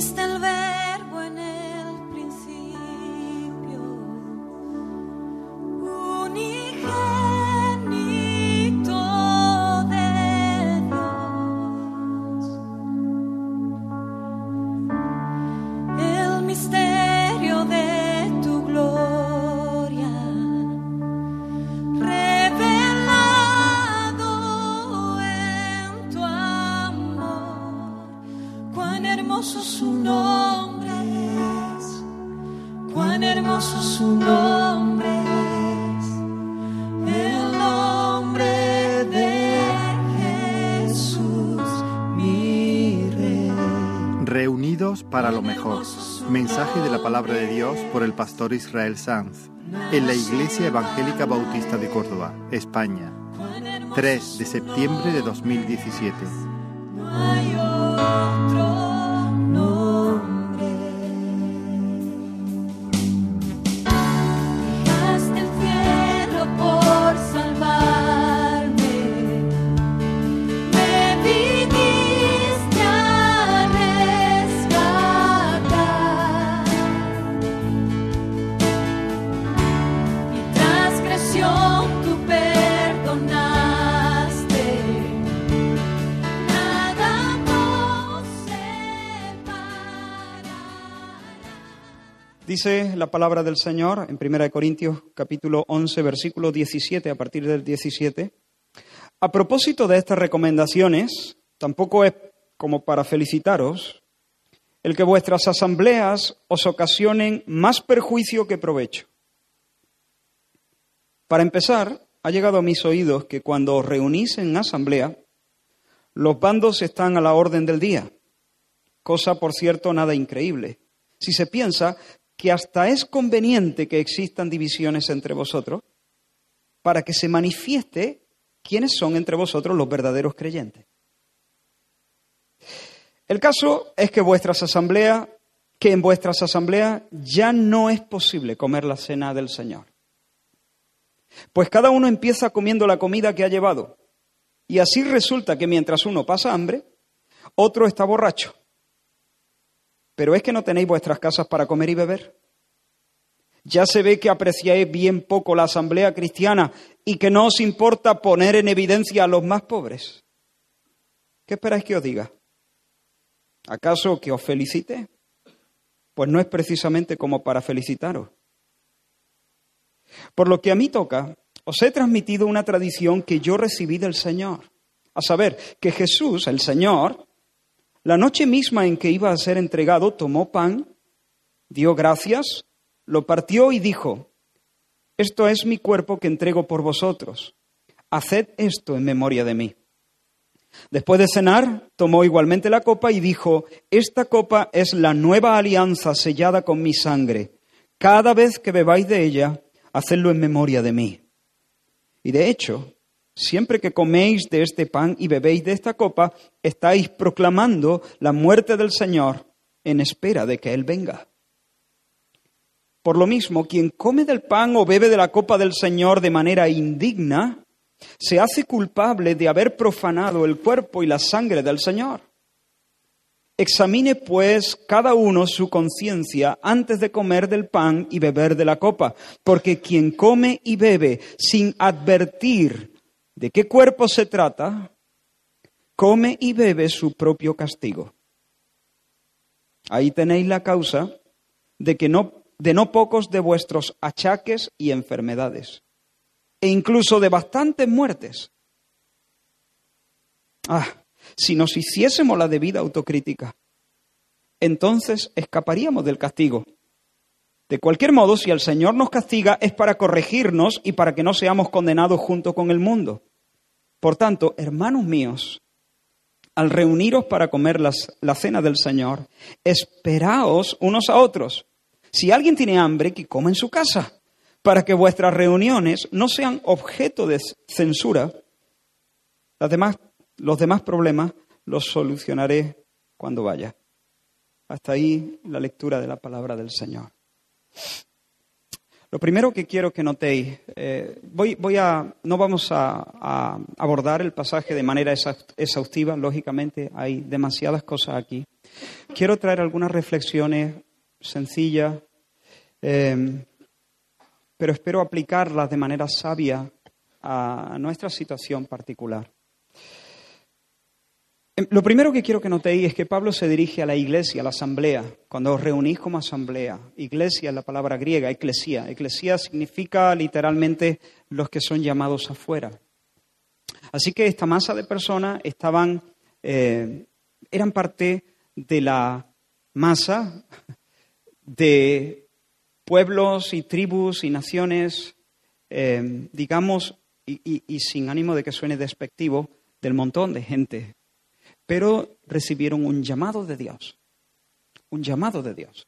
Existe el para lo mejor. Mensaje de la palabra de Dios por el pastor Israel Sanz en la Iglesia Evangélica Bautista de Córdoba, España. 3 de septiembre de 2017. Dice la palabra del Señor en 1 Corintios capítulo 11 versículo 17 a partir del 17. A propósito de estas recomendaciones, tampoco es como para felicitaros el que vuestras asambleas os ocasionen más perjuicio que provecho. Para empezar, ha llegado a mis oídos que cuando os reunís en asamblea, los bandos están a la orden del día, cosa por cierto nada increíble. Si se piensa que hasta es conveniente que existan divisiones entre vosotros para que se manifieste quiénes son entre vosotros los verdaderos creyentes. El caso es que vuestras asambleas, que en vuestras asambleas ya no es posible comer la cena del Señor. Pues cada uno empieza comiendo la comida que ha llevado. Y así resulta que mientras uno pasa hambre, otro está borracho. Pero es que no tenéis vuestras casas para comer y beber. Ya se ve que apreciáis bien poco la asamblea cristiana y que no os importa poner en evidencia a los más pobres. ¿Qué esperáis que os diga? ¿Acaso que os felicite? Pues no es precisamente como para felicitaros. Por lo que a mí toca, os he transmitido una tradición que yo recibí del Señor. A saber, que Jesús, el Señor, la noche misma en que iba a ser entregado, tomó pan, dio gracias, lo partió y dijo, esto es mi cuerpo que entrego por vosotros. Haced esto en memoria de mí. Después de cenar, tomó igualmente la copa y dijo, esta copa es la nueva alianza sellada con mi sangre. Cada vez que bebáis de ella, hacedlo en memoria de mí. Y de hecho, siempre que coméis de este pan y bebéis de esta copa, estáis proclamando la muerte del Señor en espera de que Él venga. Por lo mismo, quien come del pan o bebe de la copa del Señor de manera indigna, se hace culpable de haber profanado el cuerpo y la sangre del Señor. Examine pues cada uno su conciencia antes de comer del pan y beber de la copa, porque quien come y bebe sin advertir de qué cuerpo se trata, come y bebe su propio castigo. Ahí tenéis la causa de que no de no pocos de vuestros achaques y enfermedades, e incluso de bastantes muertes. Ah, si nos hiciésemos la debida autocrítica, entonces escaparíamos del castigo. De cualquier modo, si el Señor nos castiga es para corregirnos y para que no seamos condenados junto con el mundo. Por tanto, hermanos míos, al reuniros para comer las- la cena del Señor, esperaos unos a otros. Si alguien tiene hambre, que coma en su casa, para que vuestras reuniones no sean objeto de censura. Las demás- los demás problemas los solucionaré cuando vaya. Hasta ahí la lectura de la palabra del Señor. Lo primero que quiero que notéis, eh, voy, a, no vamos a, abordar el pasaje de manera exhaustiva, lógicamente hay demasiadas cosas aquí. Quiero traer algunas reflexiones sencillas, eh, pero espero aplicarlas de manera sabia a nuestra situación particular. Em, lo primero que quiero que notéis es que Pablo se dirige a la iglesia, a la asamblea, cuando os reunís como asamblea. Iglesia es la palabra griega, eclesía. Eclesía significa literalmente los que son llamados afuera. Así que esta masa de personas estaban, eh, eran parte de la masa de pueblos y tribus y naciones, eh, digamos, y sin ánimo de que suene despectivo, del montón de gente pero recibieron un llamado de Dios, un llamado de Dios.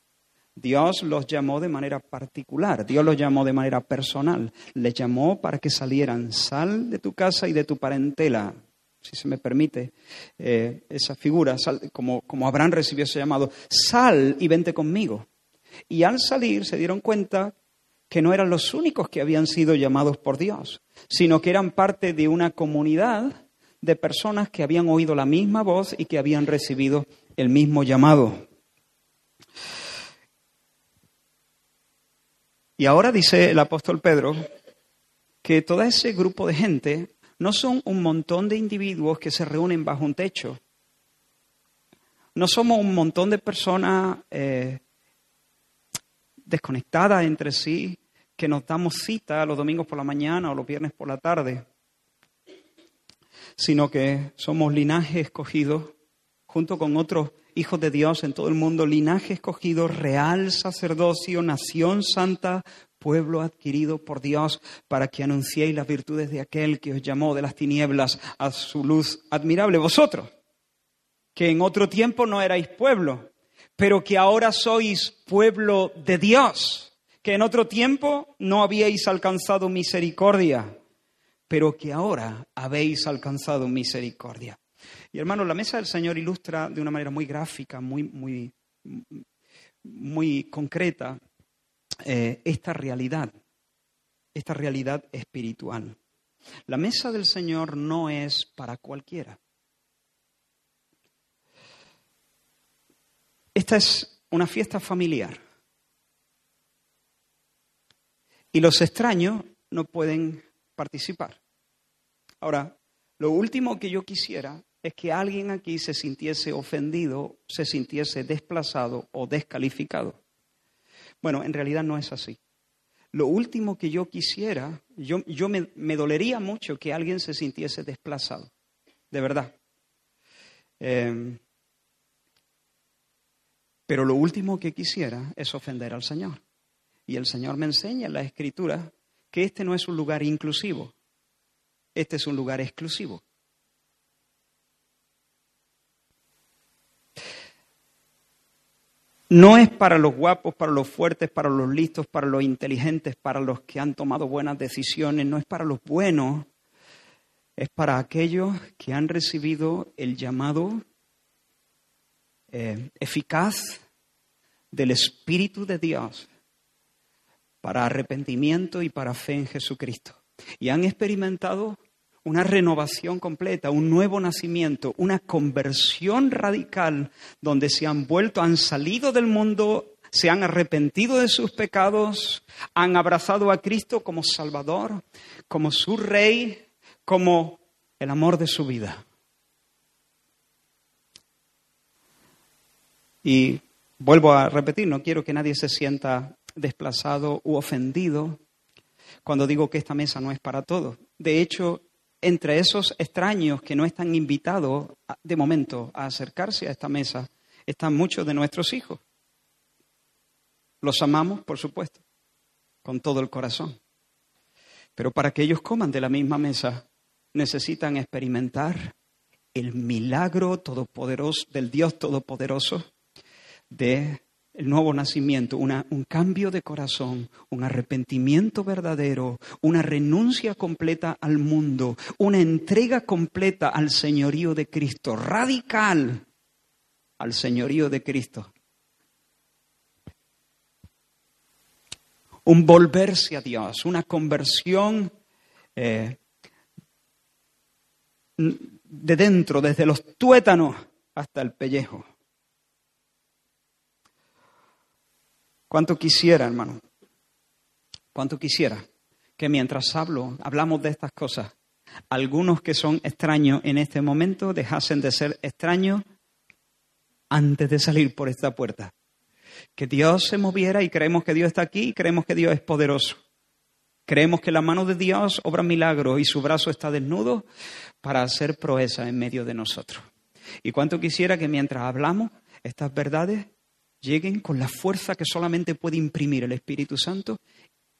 Dios los llamó de manera particular, Dios los llamó de manera personal, les llamó para que salieran, sal de tu casa y de tu parentela, si se me permite eh, esa figura, como, como Abraham recibió ese llamado, sal y vente conmigo. Y al salir se dieron cuenta que no eran los únicos que habían sido llamados por Dios, sino que eran parte de una comunidad de personas que habían oído la misma voz y que habían recibido el mismo llamado. Y ahora dice el apóstol Pedro que todo ese grupo de gente no son un montón de individuos que se reúnen bajo un techo. No somos un montón de personas eh, desconectadas entre sí que nos damos cita los domingos por la mañana o los viernes por la tarde sino que somos linaje escogido, junto con otros hijos de Dios en todo el mundo, linaje escogido, real sacerdocio, nación santa, pueblo adquirido por Dios, para que anunciéis las virtudes de aquel que os llamó de las tinieblas a su luz admirable. Vosotros, que en otro tiempo no erais pueblo, pero que ahora sois pueblo de Dios, que en otro tiempo no habíais alcanzado misericordia pero que ahora habéis alcanzado misericordia. Y hermano, la mesa del Señor ilustra de una manera muy gráfica, muy, muy, muy concreta, eh, esta realidad, esta realidad espiritual. La mesa del Señor no es para cualquiera. Esta es una fiesta familiar. Y los extraños no pueden participar. Ahora, lo último que yo quisiera es que alguien aquí se sintiese ofendido, se sintiese desplazado o descalificado. Bueno, en realidad no es así. Lo último que yo quisiera, yo, me, dolería mucho que alguien se sintiese desplazado, de verdad. Em, pero lo último que quisiera es ofender al Señor. Y el Señor me enseña en la Escritura que este no es un lugar inclusivo, este es un lugar exclusivo. No es para los guapos, para los fuertes, para los listos, para los inteligentes, para los que han tomado buenas decisiones, no es para los buenos, es para aquellos que han recibido el llamado eh, eficaz del Espíritu de Dios para arrepentimiento y para fe en Jesucristo y han experimentado una renovación completa, un nuevo nacimiento, una conversión radical, donde se han vuelto, han salido del mundo, se han arrepentido de sus pecados, han abrazado a Cristo como Salvador, como su Rey, como el amor de su vida. Y vuelvo a repetir, no quiero que nadie se sienta desplazado u ofendido cuando digo que esta mesa no es para todos. De hecho, entre esos extraños que no están invitados de momento a acercarse a esta mesa, están muchos de nuestros hijos. Los amamos, por supuesto, con todo el corazón. Pero para que ellos coman de la misma mesa, necesitan experimentar el milagro todopoderoso del Dios todopoderoso de el nuevo nacimiento, un cambio de corazón, un arrepentimiento verdadero, una renuncia completa al mundo, una entrega completa al señorío de Cristo, radical al señorío de Cristo. un volverse a Dios, una conversión eh, de dentro, desde los tuétanos hasta el pellejo. ¿Cuánto quisiera, hermano? ¿Cuánto quisiera que mientras hablo, hablamos de estas cosas, algunos que son extraños en este momento dejasen de ser extraños antes de salir por esta puerta? Que Dios se moviera y creemos que Dios está aquí y creemos que Dios es poderoso. Creemos que la mano de Dios obra milagros y su brazo está desnudo para hacer proeza en medio de nosotros. Y cuánto quisiera que mientras hablamos, estas verdades lleguen con la fuerza que solamente puede imprimir el Espíritu Santo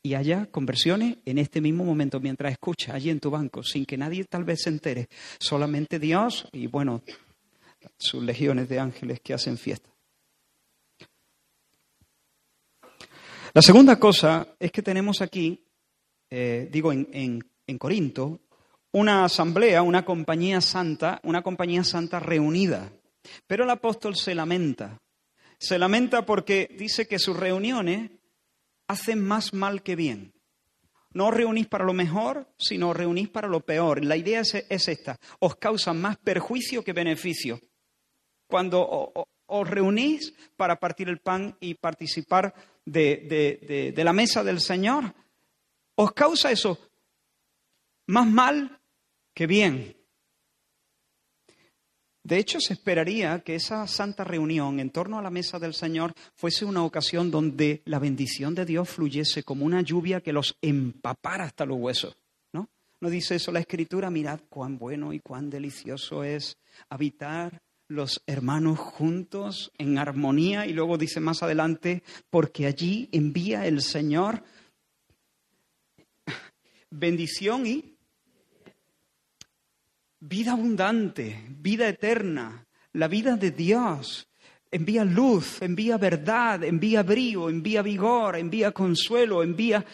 y haya conversiones en este mismo momento, mientras escuchas allí en tu banco, sin que nadie tal vez se entere, solamente Dios y bueno, sus legiones de ángeles que hacen fiesta. La segunda cosa es que tenemos aquí eh, digo, en, en Corinto, una asamblea, una compañía santa, una compañía santa reunida. Pero el apóstol se lamenta. Se lamenta porque dice que sus reuniones hacen más mal que bien. No os reunís para lo mejor, sino os reunís para lo peor. La idea es, esta, os causa más perjuicio que beneficio. Cuando os reunís para partir el pan y participar de la mesa del Señor, os causa eso más mal que bien. De hecho, se esperaría que esa santa reunión en torno a la mesa del Señor fuese una ocasión donde la bendición de Dios fluyese como una lluvia que los empapara hasta los huesos. ¿No? ¿No dice eso la Escritura? Mirad cuán bueno y cuán delicioso es habitar los hermanos juntos en armonía. Y luego dice más adelante, porque allí envía el Señor bendición y vida abundante, vida eterna, la vida de Dios. Envía luz, envía verdad, envía brío, envía vigor, envía consuelo, envía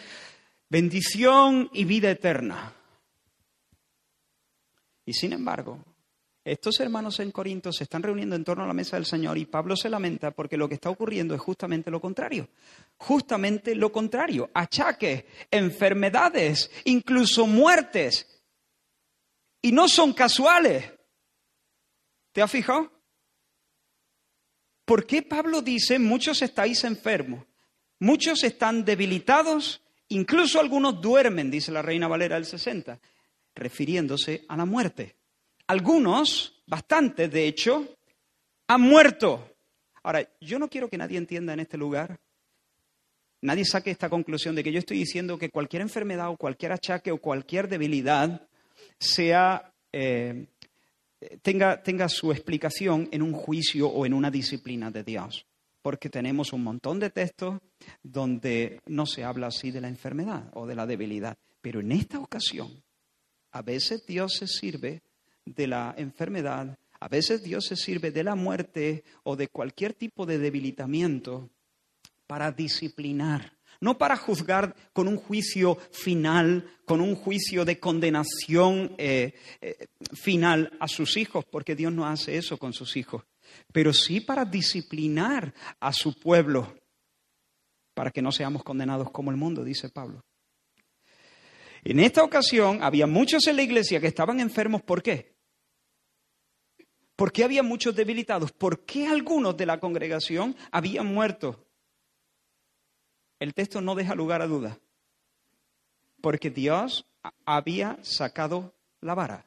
bendición y vida eterna. Y sin embargo, estos hermanos en Corinto se están reuniendo en torno a la mesa del Señor y Pablo se lamenta porque lo que está ocurriendo es justamente lo contrario. Justamente lo contrario. Achaques, enfermedades, incluso muertes. Y no son casuales. ¿Te has fijado? ¿Por qué Pablo dice muchos estáis enfermos? Muchos están debilitados, incluso algunos duermen, dice la Reina Valera del 60, refiriéndose a la muerte. Algunos, bastantes de hecho, han muerto. Ahora, yo no quiero que nadie entienda en este lugar, nadie saque esta conclusión de que yo estoy diciendo que cualquier enfermedad o cualquier achaque o cualquier debilidad sea, eh, tenga, tenga su explicación en un juicio o en una disciplina de Dios. Porque tenemos un montón de textos donde no se habla así de la enfermedad o de la debilidad. Pero en esta ocasión, a veces Dios se sirve de la enfermedad, a veces Dios se sirve de la muerte o de cualquier tipo de debilitamiento para disciplinar, no para juzgar con un juicio final, con un juicio de condenación eh, eh, final a sus hijos, porque Dios no hace eso con sus hijos, pero sí para disciplinar a su pueblo, para que no seamos condenados como el mundo, dice Pablo. En esta ocasión había muchos en la iglesia que estaban enfermos. ¿Por qué? ¿Por qué había muchos debilitados? ¿Por qué algunos de la congregación habían muerto? El texto no deja lugar a duda. Porque Dios había sacado la vara.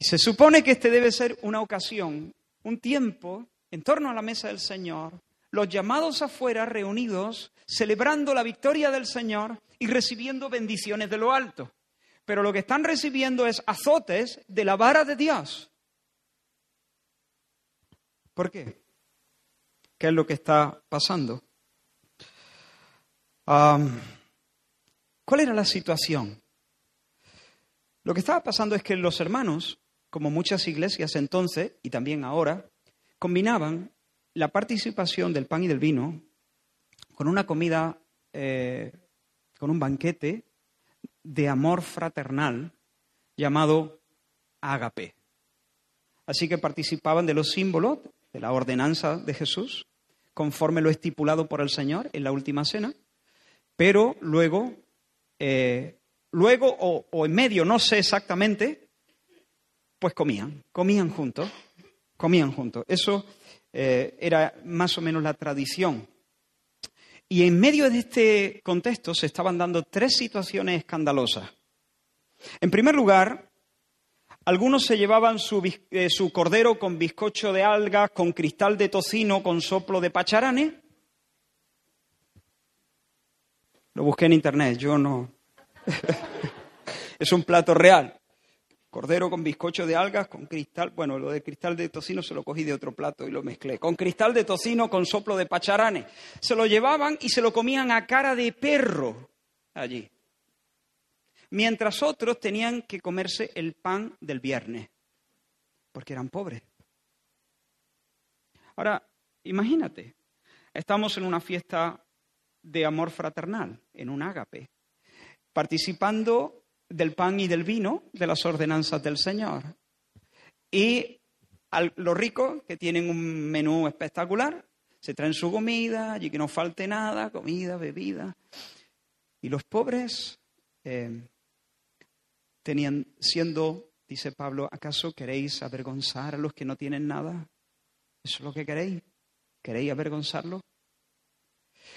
Se supone que este debe ser una ocasión, un tiempo en torno a la mesa del Señor, los llamados afuera reunidos, celebrando la victoria del Señor y recibiendo bendiciones de lo alto. Pero lo que están recibiendo es azotes de la vara de Dios. ¿Por qué? ¿Qué es lo que está pasando? ¿Cuál era la situación? Lo que estaba pasando es que los hermanos, como muchas iglesias entonces y también ahora, combinaban la participación del pan y del vino con una comida, eh, con un banquete de amor fraternal llamado ágape. Así que participaban de los símbolos de la ordenanza de Jesús, conforme lo estipulado por el Señor en la última cena, pero luego, eh, luego o, en medio, no sé exactamente, pues comían, comían juntos, comían juntos. Eso eh, era más o menos la tradición. Y en medio de este contexto se estaban dando tres situaciones escandalosas. En primer lugar, algunos se llevaban su, eh, su, cordero con bizcocho de algas, con cristal de tocino, con soplo de pacharane. Lo busqué en internet, yo no. es un plato real. Cordero con bizcocho de algas, con cristal. Bueno, lo de cristal de tocino se lo cogí de otro plato y lo mezclé. Con cristal de tocino, con soplo de pacharane. Se lo llevaban y se lo comían a cara de perro allí. Mientras otros tenían que comerse el pan del viernes, porque eran pobres. Ahora, imagínate, estamos en una fiesta de amor fraternal, en un ágape, participando del pan y del vino de las ordenanzas del Señor. Y los ricos, que tienen un menú espectacular, se traen su comida, allí que no falte nada, comida, bebida. Y los pobres eh, tenían, siendo, dice Pablo, ¿acaso queréis avergonzar a los que no tienen nada? ¿Eso es lo que queréis? ¿Queréis avergonzarlos?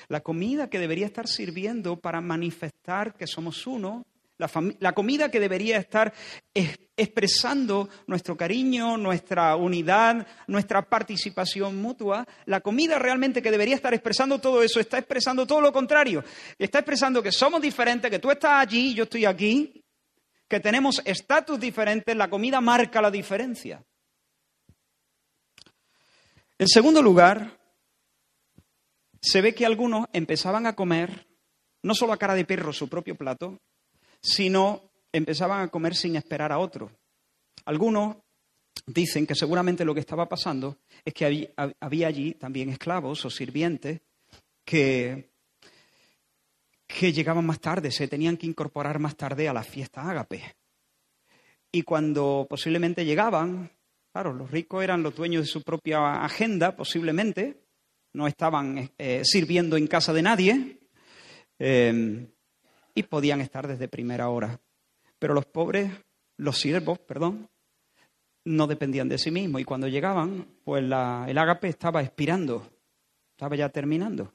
La comida que debería estar sirviendo para manifestar que somos uno la, comida que debería estar expresando nuestro cariño, nuestra unidad, nuestra participación mutua, la comida realmente que debería estar expresando todo eso, está expresando todo lo contrario. Está expresando que somos diferentes, que tú estás allí yo estoy aquí, que tenemos estatus diferentes, la comida marca la diferencia. En segundo lugar, se ve que algunos empezaban a comer no solo a cara de perro su propio plato, sino empezaban a comer sin esperar a otro. Algunos dicen que seguramente lo que estaba pasando es que había allí también esclavos o sirvientes que, que llegaban más tarde, se tenían que incorporar más tarde a la fiesta ágape. Y cuando posiblemente llegaban, claro, los ricos eran los dueños de su propia agenda, posiblemente, no estaban eh, sirviendo en casa de nadie. Eh, y podían estar desde primera hora. Pero los pobres, los siervos, perdón, no dependían de sí mismos y cuando llegaban, pues el ágape estaba expirando, estaba ya terminando.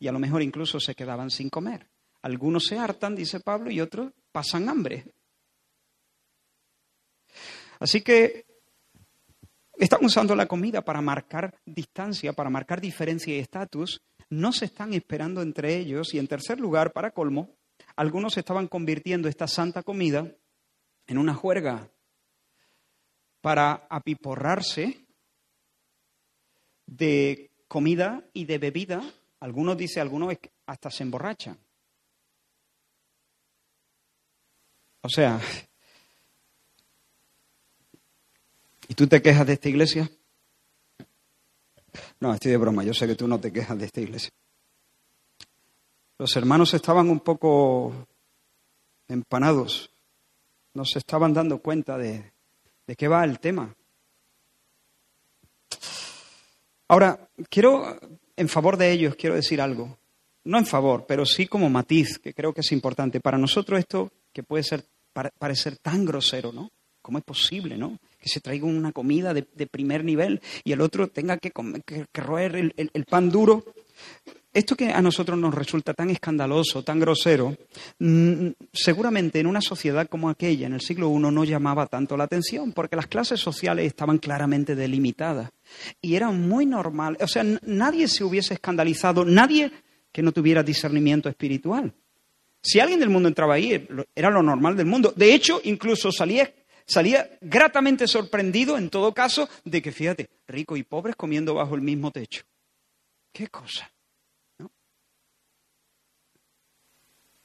Y a lo mejor incluso se quedaban sin comer. Algunos se hartan, dice Pablo, y otros pasan hambre. Así que están usando la comida para marcar distancia, para marcar diferencia y estatus, no se están esperando entre ellos y en tercer lugar, para colmo, algunos estaban convirtiendo esta santa comida en una juerga para apiporrarse de comida y de bebida. Algunos dicen, algunos hasta se emborrachan. O sea, ¿y tú te quejas de esta iglesia? No, estoy de broma, yo sé que tú no te quejas de esta iglesia. Los hermanos estaban un poco empanados, no se estaban dando cuenta de, de qué va el tema. Ahora, quiero, en favor de ellos, quiero decir algo. No en favor, pero sí como matiz, que creo que es importante. Para nosotros esto, que puede ser, parecer tan grosero, ¿no? ¿Cómo es posible, no? Que se traiga una comida de, primer nivel y el otro tenga que, roer el, pan duro. Esto que a nosotros nos resulta tan escandaloso, tan grosero, mm, seguramente en una sociedad como aquella, en el siglo I, no llamaba tanto la atención, porque las clases sociales estaban claramente delimitadas. Y era muy normal, o sea, nadie se hubiese escandalizado, nadie que no tuviera discernimiento espiritual. Si alguien del mundo entraba ahí, era lo normal del mundo. De hecho, incluso salía salía gratamente sorprendido, en todo caso, de que, fíjate, ricos y pobres comiendo bajo el mismo techo. ¿Qué cosa?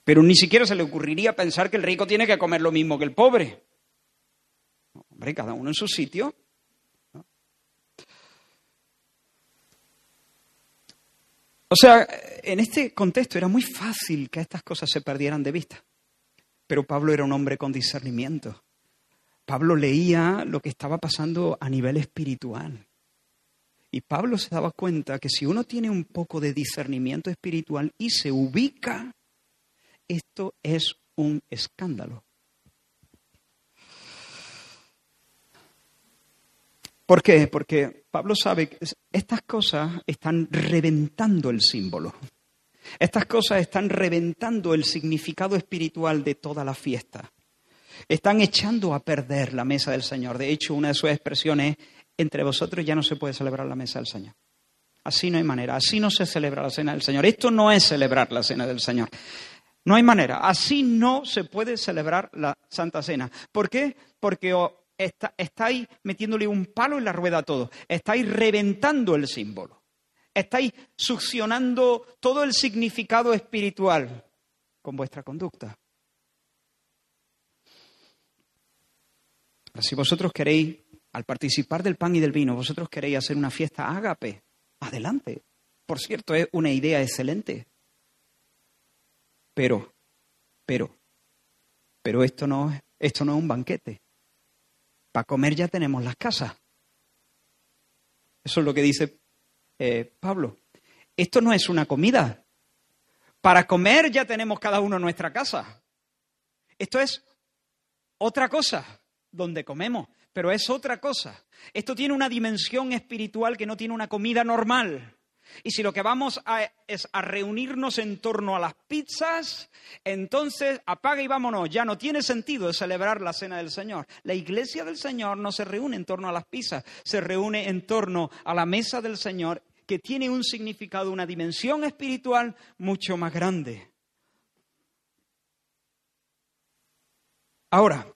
Pero ni siquiera se le ocurriría pensar que el rico tiene que comer lo mismo que el pobre. Hombre, cada uno en su sitio. O sea, en este contexto era muy fácil que estas cosas se perdieran de vista. Pero Pablo era un hombre con discernimiento. Pablo leía lo que estaba pasando a nivel espiritual. Y Pablo se daba cuenta que si uno tiene un poco de discernimiento espiritual y se ubica, esto es un escándalo. ¿Por qué? Porque Pablo sabe que estas cosas están reventando el símbolo. Estas cosas están reventando el significado espiritual de toda la fiesta. Están echando a perder la mesa del Señor. De hecho, una de sus expresiones es, entre vosotros ya no se puede celebrar la mesa del Señor. Así no hay manera, así no se celebra la cena del Señor. Esto no es celebrar la cena del Señor. No hay manera, así no se puede celebrar la Santa Cena. ¿Por qué? Porque estáis metiéndole un palo en la rueda a todo, estáis reventando el símbolo, estáis succionando todo el significado espiritual con vuestra conducta. Si vosotros queréis, al participar del pan y del vino, vosotros queréis hacer una fiesta ágape, adelante. Por cierto, es una idea excelente. Pero, pero, pero esto no, esto no es un banquete. Para comer ya tenemos las casas. Eso es lo que dice eh, Pablo. Esto no es una comida. Para comer ya tenemos cada uno nuestra casa. Esto es otra cosa donde comemos, pero es otra cosa. Esto tiene una dimensión espiritual que no tiene una comida normal. Y si lo que vamos a, es a reunirnos en torno a las pizzas, entonces apaga y vámonos. Ya no tiene sentido celebrar la cena del Señor. La iglesia del Señor no se reúne en torno a las pizzas, se reúne en torno a la mesa del Señor que tiene un significado, una dimensión espiritual mucho más grande. Ahora,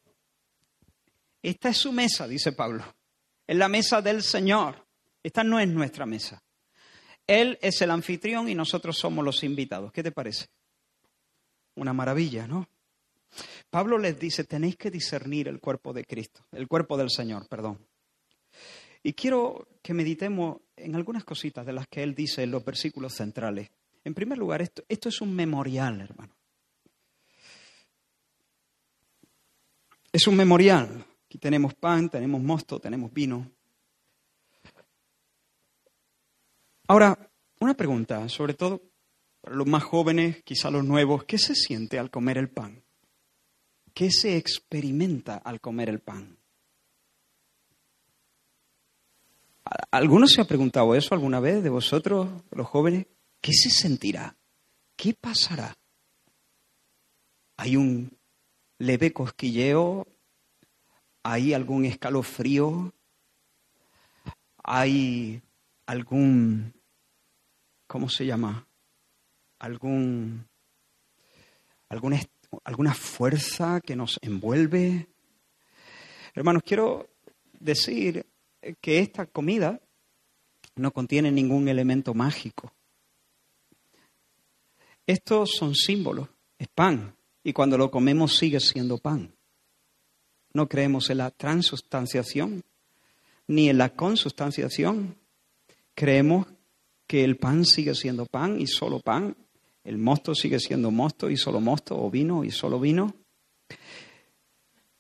esta es su mesa, dice Pablo. Es la mesa del Señor. Esta no es nuestra mesa. Él es el anfitrión y nosotros somos los invitados. ¿Qué te parece? Una maravilla, ¿no? Pablo les dice, tenéis que discernir el cuerpo de Cristo, el cuerpo del Señor, perdón. Y quiero que meditemos en algunas cositas de las que él dice en los versículos centrales. En primer lugar, esto, es un memorial, hermano. Es un memorial. Aquí tenemos pan, tenemos mosto, tenemos vino. Ahora, una pregunta, sobre todo para los más jóvenes, quizá los nuevos, ¿qué se siente al comer el pan? ¿Qué se experimenta al comer el pan? ¿Alguno se ha preguntado eso alguna vez de vosotros, los jóvenes? ¿Qué se sentirá? ¿Qué pasará? ¿Hay un leve cosquilleo ¿Hay algún escalofrío? ¿Hay algún, ¿cómo se llama? ¿Algún, alguna, alguna fuerza que nos envuelve? Hermanos, quiero decir que esta comida no contiene ningún elemento mágico. Estos son símbolos, es pan, y cuando lo comemos sigue siendo pan. No creemos en la transustanciación ni en la consustanciación. Creemos que el pan sigue siendo pan y solo pan, el mosto sigue siendo mosto y solo mosto, o vino y solo vino.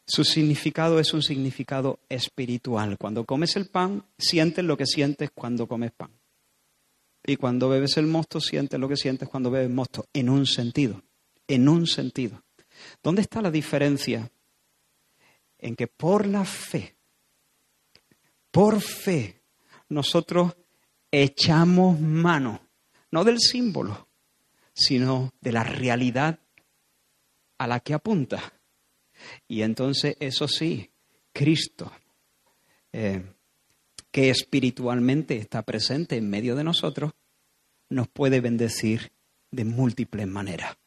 Su significado es un significado espiritual. Cuando comes el pan, sientes lo que sientes cuando comes pan. Y cuando bebes el mosto, sientes lo que sientes cuando bebes mosto, en un sentido, en un sentido. ¿Dónde está la diferencia en que por la fe, por fe, nosotros echamos mano, no del símbolo, sino de la realidad a la que apunta. Y entonces, eso sí, Cristo, eh, que espiritualmente está presente en medio de nosotros, nos puede bendecir de múltiples maneras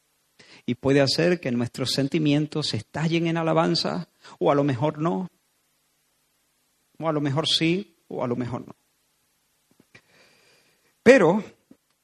y puede hacer que nuestros sentimientos estallen en alabanza, o a lo mejor no, o a lo mejor sí, o a lo mejor no. Pero,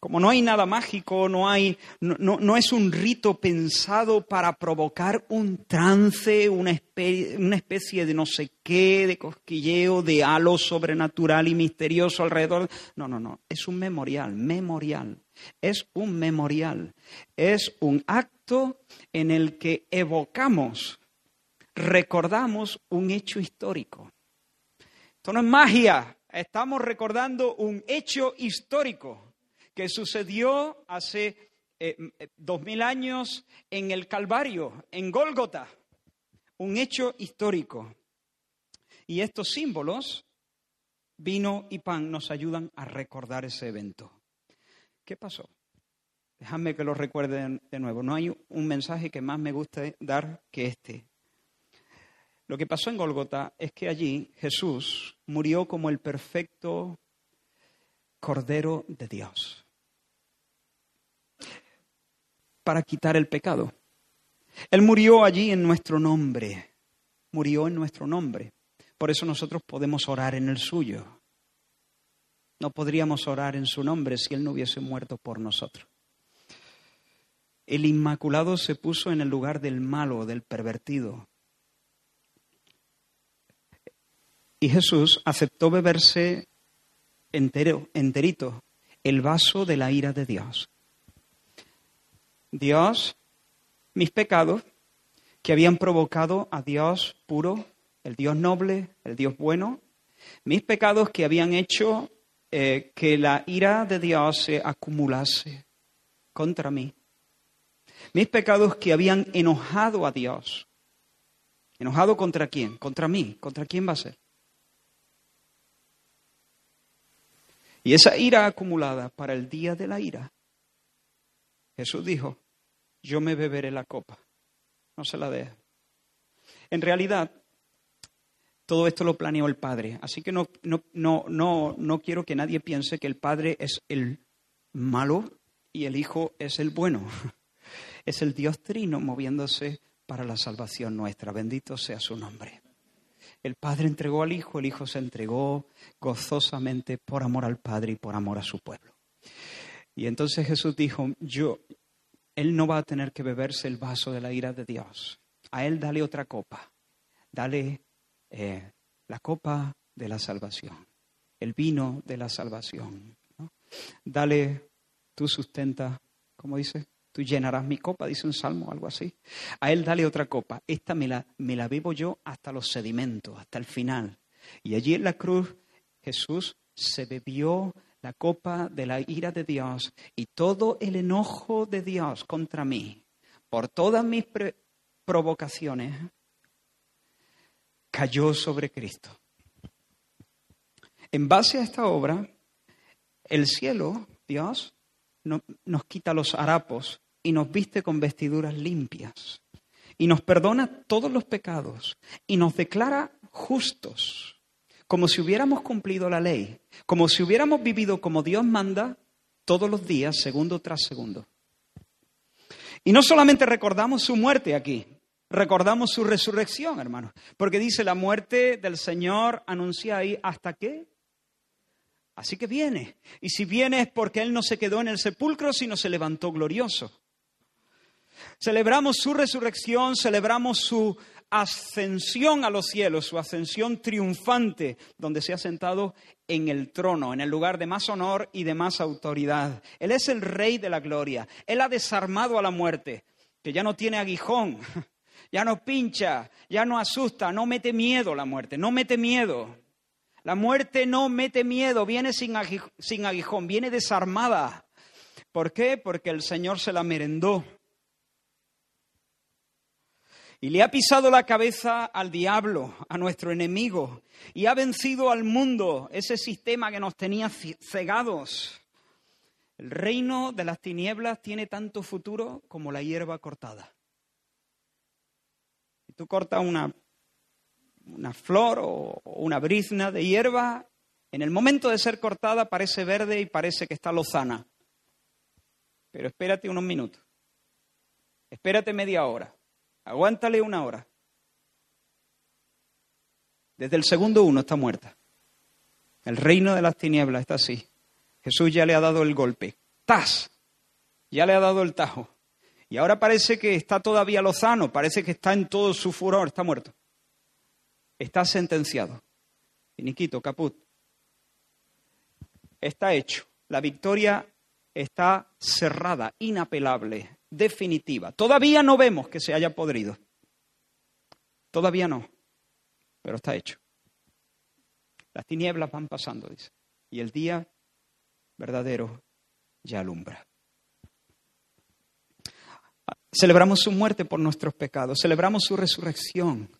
como no hay nada mágico, no, hay, no, no es un rito pensado para provocar un trance, una especie, una especie de no sé qué, de cosquilleo, de halo sobrenatural y misterioso alrededor. No, no, no, es un memorial, memorial. Es un memorial, es un acto en el que evocamos, recordamos un hecho histórico. Esto no es magia, estamos recordando un hecho histórico que sucedió hace eh, dos mil años en el Calvario, en Gólgota. Un hecho histórico. Y estos símbolos, vino y pan, nos ayudan a recordar ese evento. ¿Qué pasó? Déjame que lo recuerden de nuevo. No hay un mensaje que más me guste dar que este. Lo que pasó en Golgota es que allí Jesús murió como el perfecto Cordero de Dios para quitar el pecado. Él murió allí en nuestro nombre, murió en nuestro nombre. Por eso nosotros podemos orar en el suyo. No podríamos orar en su nombre si Él no hubiese muerto por nosotros. El Inmaculado se puso en el lugar del malo, del pervertido. Y Jesús aceptó beberse entero, enterito, el vaso de la ira de Dios. Dios, mis pecados, que habían provocado a Dios puro, el Dios noble, el Dios bueno, mis pecados que habían hecho eh, que la ira de Dios se acumulase contra mí mis pecados que habían enojado a Dios. ¿Enojado contra quién? Contra mí. ¿Contra quién va a ser? Y esa ira acumulada para el día de la ira, Jesús dijo, yo me beberé la copa, no se la deje. En realidad, todo esto lo planeó el Padre, así que no, no, no, no, no quiero que nadie piense que el Padre es el malo y el Hijo es el bueno. Es el Dios trino moviéndose para la salvación nuestra. Bendito sea su nombre. El Padre entregó al Hijo, el Hijo se entregó gozosamente por amor al Padre y por amor a su pueblo. Y entonces Jesús dijo, yo, Él no va a tener que beberse el vaso de la ira de Dios. A Él dale otra copa. Dale eh, la copa de la salvación, el vino de la salvación. Dale, tú sustenta, ¿cómo dice? Tú llenarás mi copa, dice un salmo, algo así. A él dale otra copa. Esta me la, me la bebo yo hasta los sedimentos, hasta el final. Y allí en la cruz Jesús se bebió la copa de la ira de Dios y todo el enojo de Dios contra mí, por todas mis provocaciones, cayó sobre Cristo. En base a esta obra, el cielo, Dios, nos quita los harapos y nos viste con vestiduras limpias y nos perdona todos los pecados y nos declara justos, como si hubiéramos cumplido la ley, como si hubiéramos vivido como Dios manda todos los días, segundo tras segundo. Y no solamente recordamos su muerte aquí, recordamos su resurrección, hermanos, porque dice la muerte del Señor anuncia ahí hasta qué? Así que viene. Y si viene es porque Él no se quedó en el sepulcro, sino se levantó glorioso. Celebramos su resurrección, celebramos su ascensión a los cielos, su ascensión triunfante, donde se ha sentado en el trono, en el lugar de más honor y de más autoridad. Él es el rey de la gloria. Él ha desarmado a la muerte, que ya no tiene aguijón, ya no pincha, ya no asusta, no mete miedo la muerte, no mete miedo. La muerte no mete miedo, viene sin, aguijón, viene desarmada. ¿Por qué? Porque el Señor se la merendó y le ha pisado la cabeza al diablo, a nuestro enemigo, y ha vencido al mundo, ese sistema que nos tenía cegados. El reino de las tinieblas tiene tanto futuro como la hierba cortada. Si tú cortas una, una flor o una brizna de hierba, en el momento de ser cortada parece verde y parece que está lozana. Pero espérate unos minutos. Espérate media hora. Aguántale una hora. Desde el segundo uno está muerta. El reino de las tinieblas está así. Jesús ya le ha dado el golpe. ¡Tas! Ya le ha dado el tajo. Y ahora parece que está todavía lozano, parece que está en todo su furor, está muerto. Está sentenciado. Finiquito, caput. Está hecho. La victoria está cerrada, inapelable definitiva. Todavía no vemos que se haya podrido. Todavía no, pero está hecho. Las tinieblas van pasando, dice. Y el día verdadero ya alumbra. Celebramos su muerte por nuestros pecados, celebramos su resurrección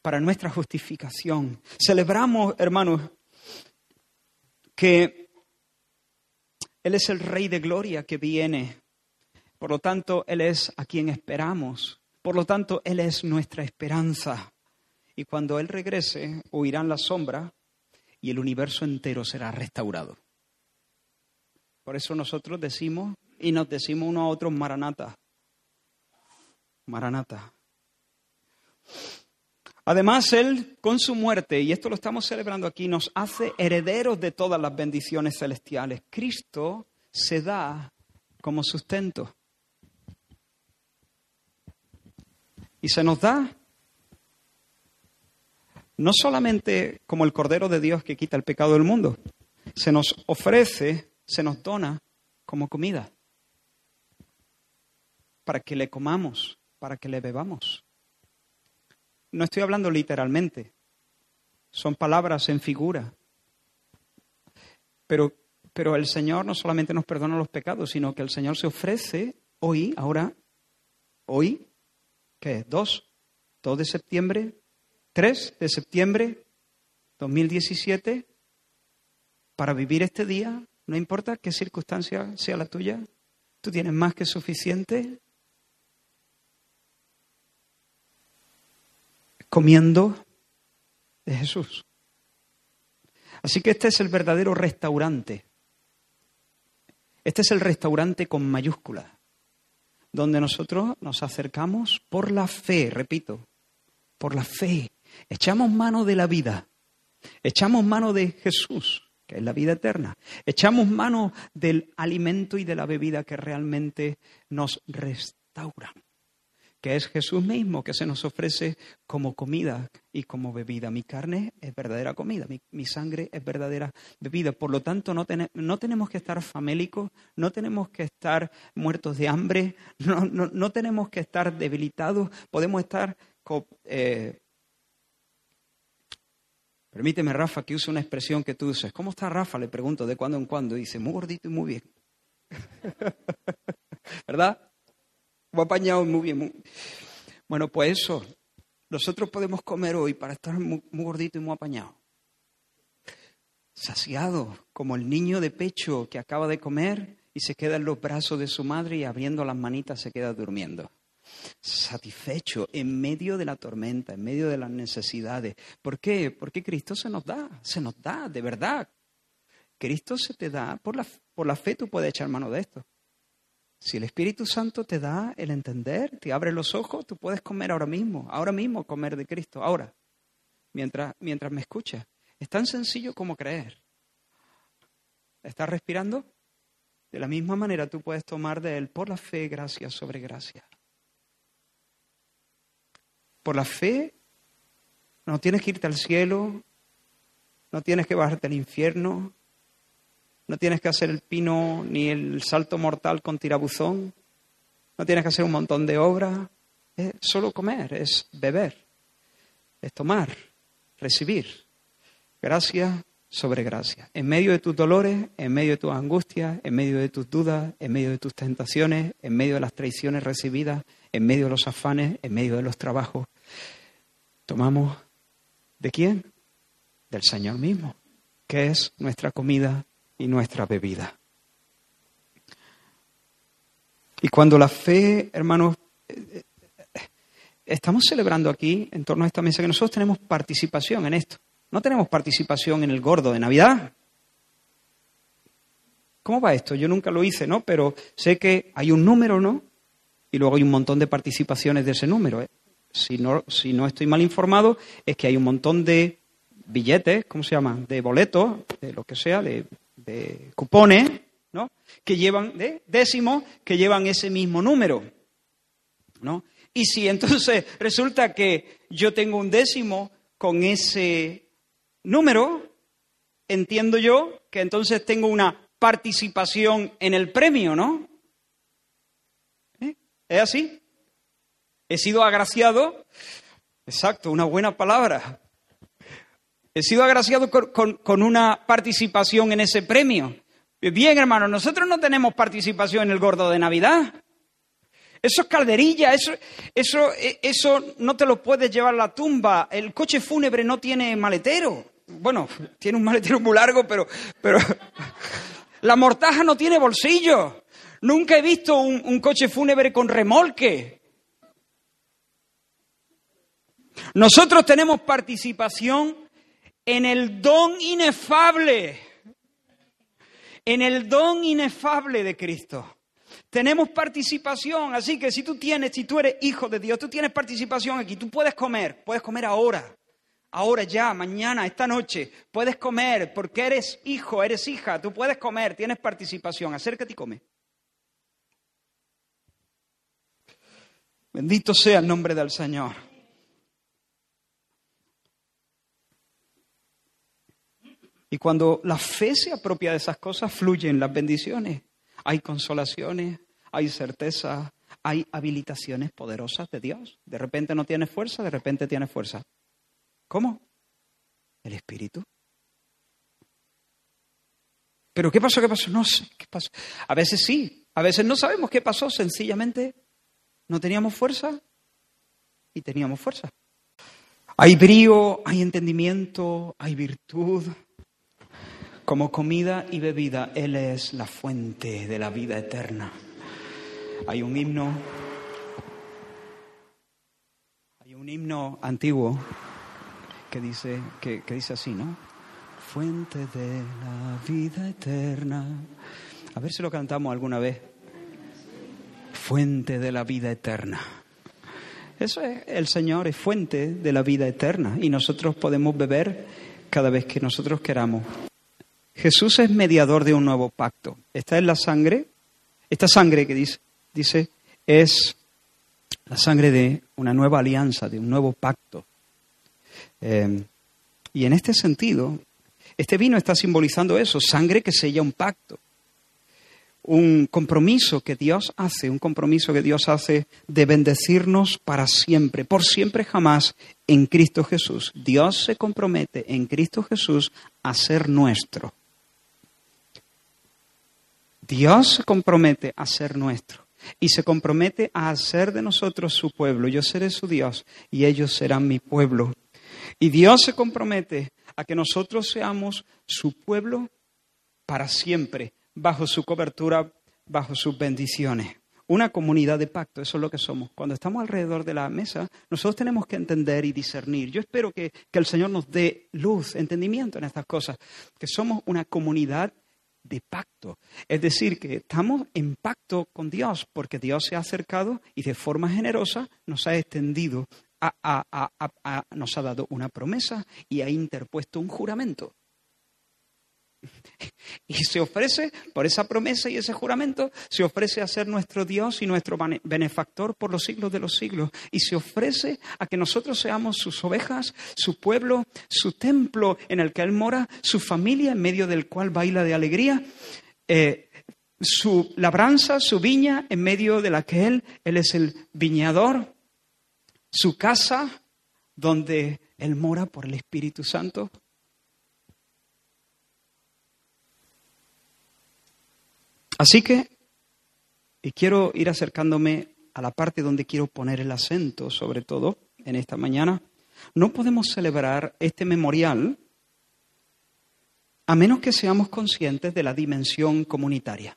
para nuestra justificación. Celebramos, hermanos, que Él es el Rey de Gloria que viene. Por lo tanto, Él es a quien esperamos. Por lo tanto, Él es nuestra esperanza. Y cuando Él regrese, huirán la sombra y el universo entero será restaurado. Por eso nosotros decimos y nos decimos uno a otro Maranata. Maranata. Además, Él, con su muerte, y esto lo estamos celebrando aquí, nos hace herederos de todas las bendiciones celestiales. Cristo se da como sustento. Y se nos da no solamente como el Cordero de Dios que quita el pecado del mundo, se nos ofrece, se nos dona como comida para que le comamos, para que le bebamos. No estoy hablando literalmente, son palabras en figura. Pero, pero el Señor no solamente nos perdona los pecados, sino que el Señor se ofrece hoy, ahora, hoy, ¿qué es? ¿Dos? ¿2 de septiembre 3 de septiembre 2017 para vivir este día, no importa qué circunstancia sea la tuya, tú tienes más que suficiente comiendo de Jesús. Así que este es el verdadero restaurante. Este es el restaurante con mayúsculas, donde nosotros nos acercamos por la fe, repito, por la fe Echamos mano de la vida. Echamos mano de Jesús, que es la vida eterna. Echamos mano del alimento y de la bebida que realmente nos restauran, que es Jesús mismo que se nos ofrece como comida y como bebida. Mi carne es verdadera comida, mi, sangre es verdadera bebida. Por lo tanto, no, tenemos que estar famélicos, no tenemos que estar muertos de hambre, no, tenemos que estar debilitados, podemos estar... Eh, Permíteme, Rafa, que use una expresión que tú uses. ¿Cómo está Rafa? Le pregunto de cuando en cuando. dice, muy gordito y muy bien. ¿Verdad? Apañado muy bien. Bueno, pues eso. Nosotros podemos comer hoy para estar muy, muy gordito y muy apañado. Saciado, como el niño de pecho que acaba de comer y se queda en los brazos de su madre y abriendo las manitas se queda durmiendo satisfecho en medio de la tormenta, en medio de las necesidades. ¿Por qué? Porque Cristo se nos da, se nos da, de verdad. Cristo se te da, por la, por la fe tú puedes echar mano de esto. Si el Espíritu Santo te da el entender, te abre los ojos, tú puedes comer ahora mismo, ahora mismo comer de Cristo, ahora, mientras, mientras me escuchas. Es tan sencillo como creer. ¿Estás respirando? De la misma manera tú puedes tomar de Él por la fe gracia sobre gracia. Por la fe no tienes que irte al cielo, no tienes que bajarte al infierno, no tienes que hacer el pino ni el salto mortal con tirabuzón, no tienes que hacer un montón de obras, es solo comer, es beber, es tomar, recibir. Gracia sobre gracia. En medio de tus dolores, en medio de tus angustias, en medio de tus dudas, en medio de tus tentaciones, en medio de las traiciones recibidas, en medio de los afanes, en medio de los trabajos, tomamos de quién? Del Señor mismo, que es nuestra comida y nuestra bebida. Y cuando la fe, hermanos, eh, eh, estamos celebrando aquí, en torno a esta mesa, que nosotros tenemos participación en esto. No tenemos participación en el gordo de Navidad. ¿Cómo va esto? Yo nunca lo hice, ¿no? Pero sé que hay un número, ¿no? Y luego hay un montón de participaciones de ese número. ¿eh? Si, no, si no estoy mal informado, es que hay un montón de billetes, ¿cómo se llama? De boletos, de lo que sea, de, de cupones, ¿no? Que llevan, de décimos, que llevan ese mismo número, ¿no? Y si entonces resulta que yo tengo un décimo con ese número, entiendo yo que entonces tengo una participación en el premio, ¿no? ¿Eh? ¿Es así? He sido agraciado, exacto, una buena palabra. He sido agraciado con, una participación en ese premio. Bien, hermano, nosotros no tenemos participación en el gordo de Navidad. Eso es calderilla, eso, eso, eso no te lo puedes llevar a la tumba. El coche fúnebre no tiene maletero. Bueno, tiene un maletero muy largo, pero, pero la mortaja no tiene bolsillo. Nunca he visto un coche fúnebre con remolque. Nosotros tenemos participación en el don inefable, en el don inefable de Cristo. Tenemos participación, así que si tú tienes, si tú eres hijo de Dios, tú tienes participación aquí, tú puedes comer, puedes comer ahora, ahora ya, mañana, esta noche, puedes comer porque eres hijo, eres hija, tú puedes comer, tienes participación, acércate y come. Bendito sea el nombre del Señor. Y cuando la fe se apropia de esas cosas, fluyen las bendiciones. Hay consolaciones, hay certeza, hay habilitaciones poderosas de Dios. De repente no tienes fuerza, de repente tienes fuerza. ¿Cómo? El Espíritu. ¿Pero qué pasó? ¿Qué pasó? No sé qué pasó. A veces sí, a veces no sabemos qué pasó. Sencillamente no teníamos fuerza y teníamos fuerza. Hay brío, hay entendimiento, hay virtud, como comida y bebida, Él es la fuente de la vida eterna. Hay un himno, hay un himno antiguo que dice, que, dice así, ¿no? Fuente de la vida eterna. A ver si lo cantamos alguna vez. Fuente de la vida eterna. Eso es, el Señor es fuente de la vida eterna y nosotros podemos beber cada vez que nosotros queramos. Jesús es mediador de un nuevo pacto. Esta es la sangre, esta sangre que dice, dice es la sangre de una nueva alianza, de un nuevo pacto. Eh, y en este sentido, este vino está simbolizando eso, sangre que sella un pacto, un compromiso que Dios hace, un compromiso que Dios hace de bendecirnos para siempre, por siempre jamás en Cristo Jesús. Dios se compromete en Cristo Jesús a ser nuestro. Dios se compromete a ser nuestro y se compromete a hacer de nosotros su pueblo. Yo seré su Dios y ellos serán mi pueblo. Y Dios se compromete a que nosotros seamos su pueblo para siempre, bajo su cobertura, bajo sus bendiciones. Una comunidad de pacto, eso es lo que somos. Cuando estamos alrededor de la mesa, nosotros tenemos que entender y discernir. Yo espero que, que el Señor nos dé luz, entendimiento en estas cosas, que somos una comunidad de pacto. Es decir, que estamos en pacto con Dios porque Dios se ha acercado y de forma generosa nos ha extendido, nos ha dado una promesa y ha interpuesto un juramento. Y se ofrece, por esa promesa y ese juramento, se ofrece a ser nuestro Dios y nuestro benefactor por los siglos de los siglos. Y se ofrece a que nosotros seamos sus ovejas, su pueblo, su templo en el que Él mora, su familia en medio del cual baila de alegría, eh, su labranza, su viña en medio de la que Él, Él es el viñador, su casa donde Él mora por el Espíritu Santo Así que, y quiero ir acercándome a la parte donde quiero poner el acento, sobre todo en esta mañana, no podemos celebrar este memorial a menos que seamos conscientes de la dimensión comunitaria.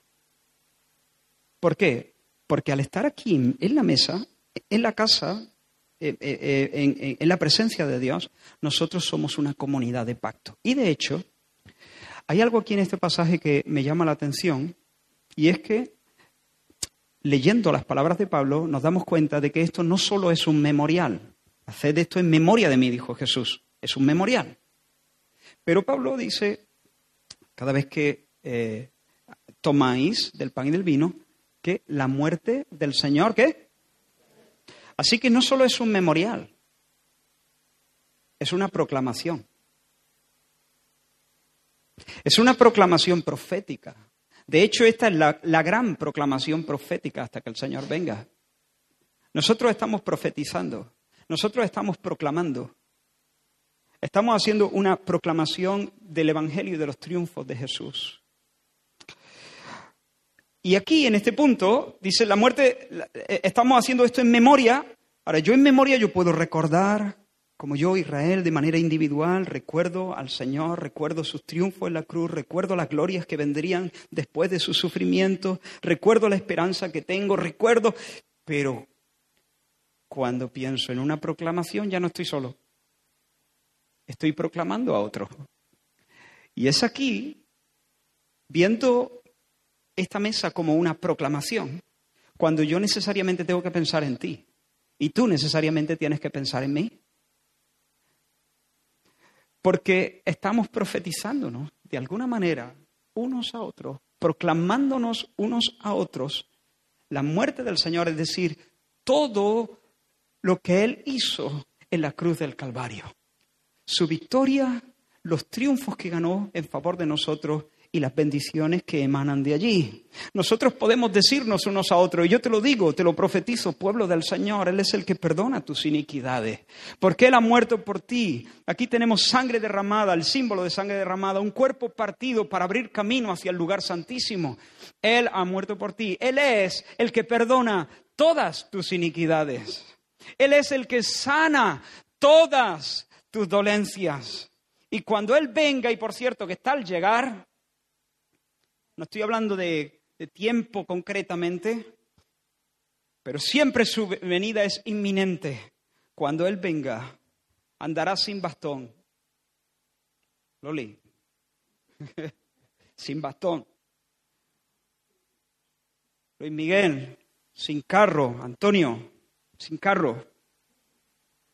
¿Por qué? Porque al estar aquí en la mesa, en la casa, eh, eh, eh, en, la presencia de Dios, nosotros somos una comunidad de pacto. Y de hecho, hay algo aquí en este pasaje que me llama la atención, y es que, leyendo las palabras de Pablo, nos damos cuenta de que esto no solo es un memorial. Haced esto en memoria de mí, dijo Jesús. Es un memorial. Pero Pablo dice, cada vez que eh, tomáis del pan y del vino, que la muerte del Señor, ¿qué? Así que no solo es un memorial, es una proclamación. Es una proclamación profética. De hecho, esta es la, gran proclamación profética hasta que el Señor venga. Nosotros estamos profetizando, nosotros estamos proclamando. Estamos haciendo una proclamación del Evangelio y de los triunfos de Jesús. Y aquí, en este punto, dice la muerte, eh, estamos haciendo esto en memoria. Ahora, yo en memoria yo puedo recordar, como yo, Israel, de manera individual, recuerdo al Señor, recuerdo sus triunfos en la cruz, recuerdo las glorias que vendrían después de su sufrimiento, recuerdo la esperanza que tengo, recuerdo, pero cuando pienso en una proclamación ya no estoy solo, estoy proclamando a otro. Y es aquí, viendo esta mesa como una proclamación, cuando yo necesariamente tengo que pensar en ti y tú necesariamente tienes que pensar en mí. Porque estamos profetizándonos de alguna manera unos a otros, proclamándonos unos a otros la muerte del Señor, es decir, todo lo que Él hizo en la cruz del Calvario. Su victoria, los triunfos que ganó en favor de nosotros y las bendiciones que emanan de allí. Nosotros podemos decirnos unos a otros, y yo te lo digo, te lo profetizo, pueblo del Señor, Él es el que perdona tus iniquidades, porque Él ha muerto por ti. Aquí tenemos sangre derramada, el símbolo de sangre derramada, un cuerpo partido para abrir camino hacia el lugar santísimo. Él ha muerto por ti. Él es el que perdona todas tus iniquidades. Él es el que sana todas tus dolencias. Y cuando Él venga, y por cierto que está al llegar, no estoy hablando de, tiempo concretamente, pero siempre su venida es inminente. Cuando Él venga, andará sin bastón. Loli, sin bastón. Luis Miguel, sin carro. Antonio, sin carro.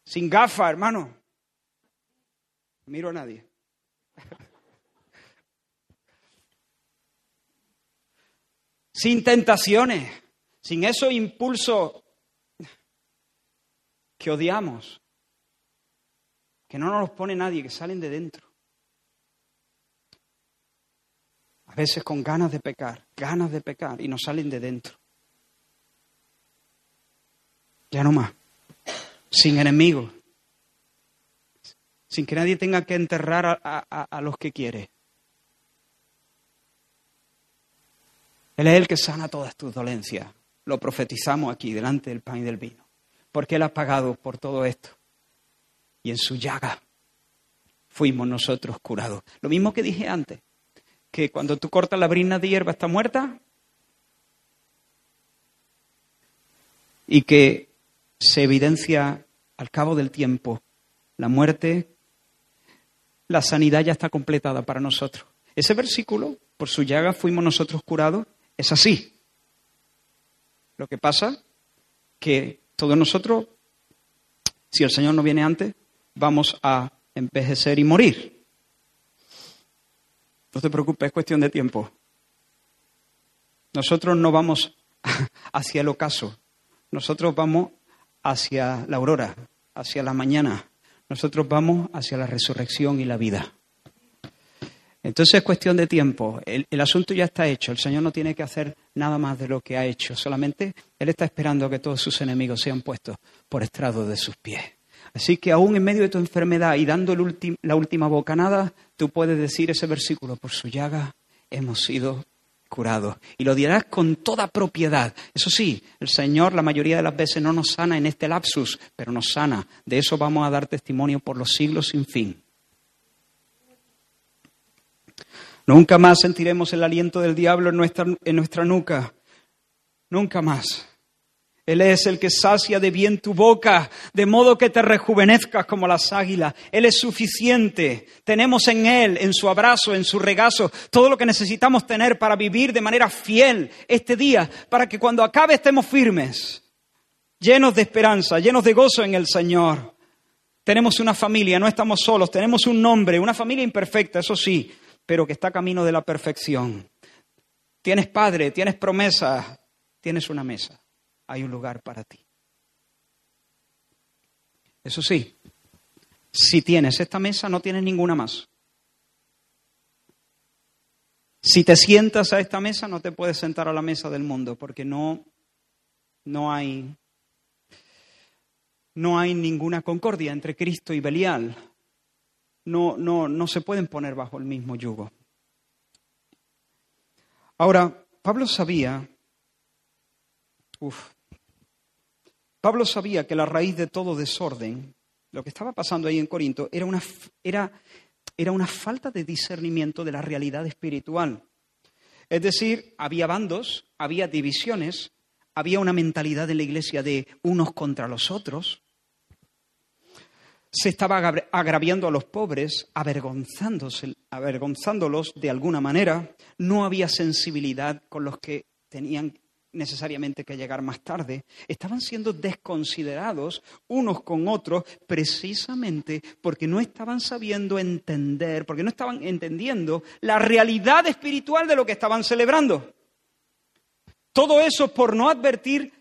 Sin gafa, hermano. miro a nadie. sin tentaciones, sin esos impulsos que odiamos, que no nos los pone nadie, que salen de dentro. A veces con ganas de pecar, ganas de pecar y nos salen de dentro. Ya no más. Sin enemigos. Sin que nadie tenga que enterrar a, a los que quiere. Él es el que sana todas tus dolencias. Lo profetizamos aquí delante del pan y del vino. Porque Él ha pagado por todo esto. Y en su llaga fuimos nosotros curados. Lo mismo que dije antes, que cuando tú cortas la brina de hierba está muerta y que se evidencia al cabo del tiempo la muerte, la sanidad ya está completada para nosotros. Ese versículo, por su llaga fuimos nosotros curados, es así. Lo que pasa que todos nosotros, si el Señor no viene antes, vamos a envejecer y morir. No te preocupes, es cuestión de tiempo. Nosotros no vamos hacia el ocaso, nosotros vamos hacia la aurora, hacia la mañana, nosotros vamos hacia la resurrección y la vida. Entonces es cuestión de tiempo. El, asunto ya está hecho. El Señor no tiene que hacer nada más de lo que ha hecho. Solamente Él está esperando que todos sus enemigos sean puestos por estrado de sus pies. Así que aún en medio de tu enfermedad y dando la última bocanada, tú puedes decir ese versículo, por su llaga hemos sido curados. Y lo dirás con toda propiedad. Eso sí, el Señor la mayoría de las veces no nos sana en este lapsus, pero nos sana. De eso vamos a dar testimonio por los siglos sin fin. Nunca más sentiremos el aliento del diablo en nuestra, en nuestra nuca. Nunca más. Él es el que sacia de bien tu boca, de modo que te rejuvenezcas como las águilas. Él es suficiente. Tenemos en Él, en su abrazo, en su regazo, todo lo que necesitamos tener para vivir de manera fiel este día, para que cuando acabe estemos firmes, llenos de esperanza, llenos de gozo en el Señor. Tenemos una familia, no estamos solos, tenemos un nombre, una familia imperfecta, eso sí, pero que está camino de la perfección. Tienes padre, tienes promesa, tienes una mesa, hay un lugar para ti. Eso sí, si tienes esta mesa, no tienes ninguna más. Si te sientas a esta mesa, no te puedes sentar a la mesa del mundo, porque no, no hay, no hay ninguna concordia entre Cristo y Belial. No, no, no se pueden poner bajo el mismo yugo. Ahora, Pablo sabía, uf, Pablo sabía que la raíz de todo desorden, lo que estaba pasando ahí en Corinto, era una, era, era una falta de discernimiento de la realidad espiritual. Es decir, había bandos, había divisiones, había una mentalidad en la iglesia de unos contra los otros, se estaba agraviando a los pobres, avergonzándolos de alguna manera, no había sensibilidad con los que tenían necesariamente que llegar más tarde, estaban siendo desconsiderados unos con otros precisamente porque no estaban sabiendo entender, porque no estaban entendiendo la realidad espiritual de lo que estaban celebrando. Todo eso por no advertir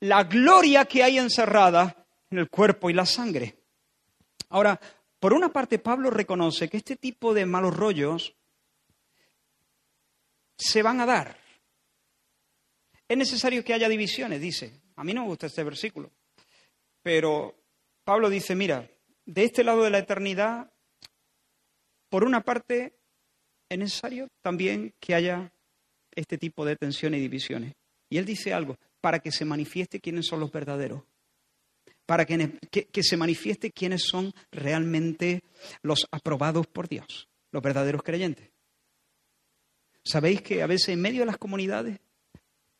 la gloria que hay encerrada en el cuerpo y la sangre. Ahora, por una parte, Pablo reconoce que este tipo de malos rollos se van a dar. Es necesario que haya divisiones, dice. A mí no me gusta este versículo. Pero Pablo dice, mira, de este lado de la eternidad, por una parte, es necesario también que haya este tipo de tensiones y divisiones. Y él dice algo, para que se manifieste quiénes son los verdaderos para que, se manifieste quiénes son realmente los aprobados por Dios, los verdaderos creyentes. ¿Sabéis que a veces en medio de las comunidades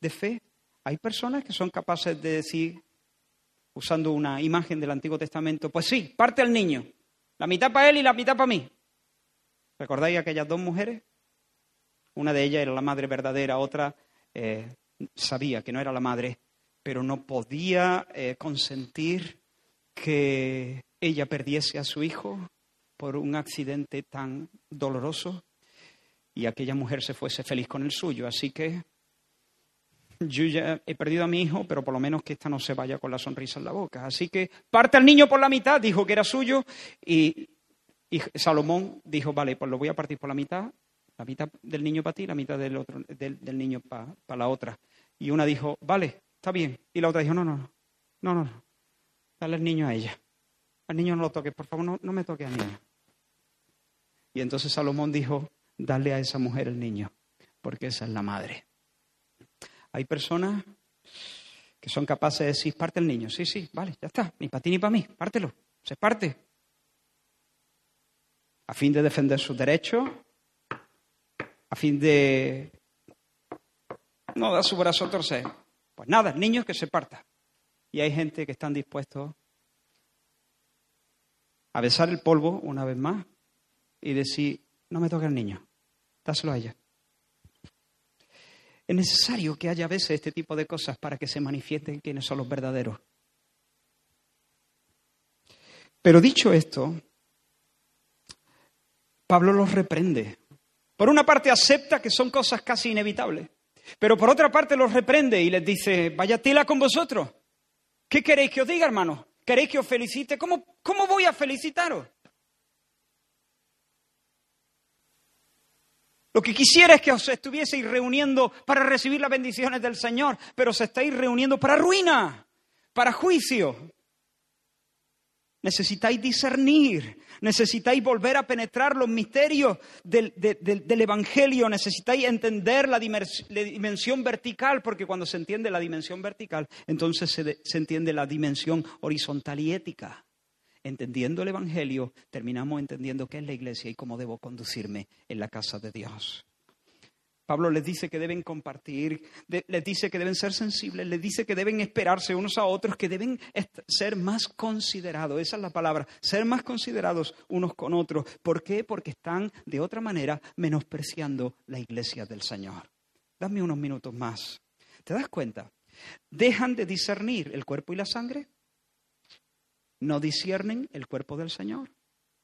de fe hay personas que son capaces de decir, usando una imagen del Antiguo Testamento, pues sí, parte al niño, la mitad para él y la mitad para mí. ¿Recordáis aquellas dos mujeres? Una de ellas era la madre verdadera, otra eh, sabía que no era la madre, pero no podía eh, consentir que ella perdiese a su hijo por un accidente tan doloroso y aquella mujer se fuese feliz con el suyo. Así que yo ya he perdido a mi hijo, pero por lo menos que ésta no se vaya con la sonrisa en la boca. Así que parte al niño por la mitad, dijo que era suyo, y, Salomón dijo, vale, pues lo voy a partir por la mitad, la mitad del niño para ti, la mitad del, otro, del, niño para la otra. Y una dijo, vale, está bien. Y la otra dijo, no, no, no, no, no, dale el niño a ella. Al niño no lo toques, por favor, no, no me toques al niño. Y entonces Salomón dijo, dale a esa mujer el niño, porque esa es la madre. Hay personas que son capaces de decir, parte el niño. Sí, sí, vale, ya está, ni para ti ni para mí, pártelo, se parte. A fin de defender sus derechos, a fin de no dar su brazo a torcer. Pues nada, niños que se parta. Y hay gente que están dispuestos a besar el polvo una vez más y decir, no me toque el niño, dáselo a ella. Es necesario que haya a veces este tipo de cosas para que se manifiesten quiénes son los verdaderos. Pero dicho esto, Pablo los reprende. Por una parte acepta que son cosas casi inevitables. Pero por otra parte los reprende y les dice, vaya tela con vosotros. ¿Qué queréis que os diga, hermano? ¿Queréis que os felicite? ¿Cómo, cómo voy a felicitaros? Lo que quisiera es que os estuvieseis reuniendo para recibir las bendiciones del Señor, pero os estáis reuniendo para ruina, para juicio. Necesitáis discernir, necesitáis volver a penetrar los misterios del, Evangelio, necesitáis entender la, dimensión vertical, porque cuando se entiende la dimensión vertical, entonces se, se entiende la dimensión horizontal y ética. Entendiendo el Evangelio, terminamos entendiendo qué es la iglesia y cómo debo conducirme en la casa de Dios. Pablo les dice que deben compartir, les dice que deben ser sensibles, les dice que deben esperarse unos a otros, que deben ser más considerados, esa es la palabra, ser más considerados unos con otros. ¿Por qué? Porque están de otra manera menospreciando la iglesia del Señor. Dame unos minutos más. ¿Te das cuenta? Dejan de discernir el cuerpo y la sangre, no disciernen el cuerpo del Señor.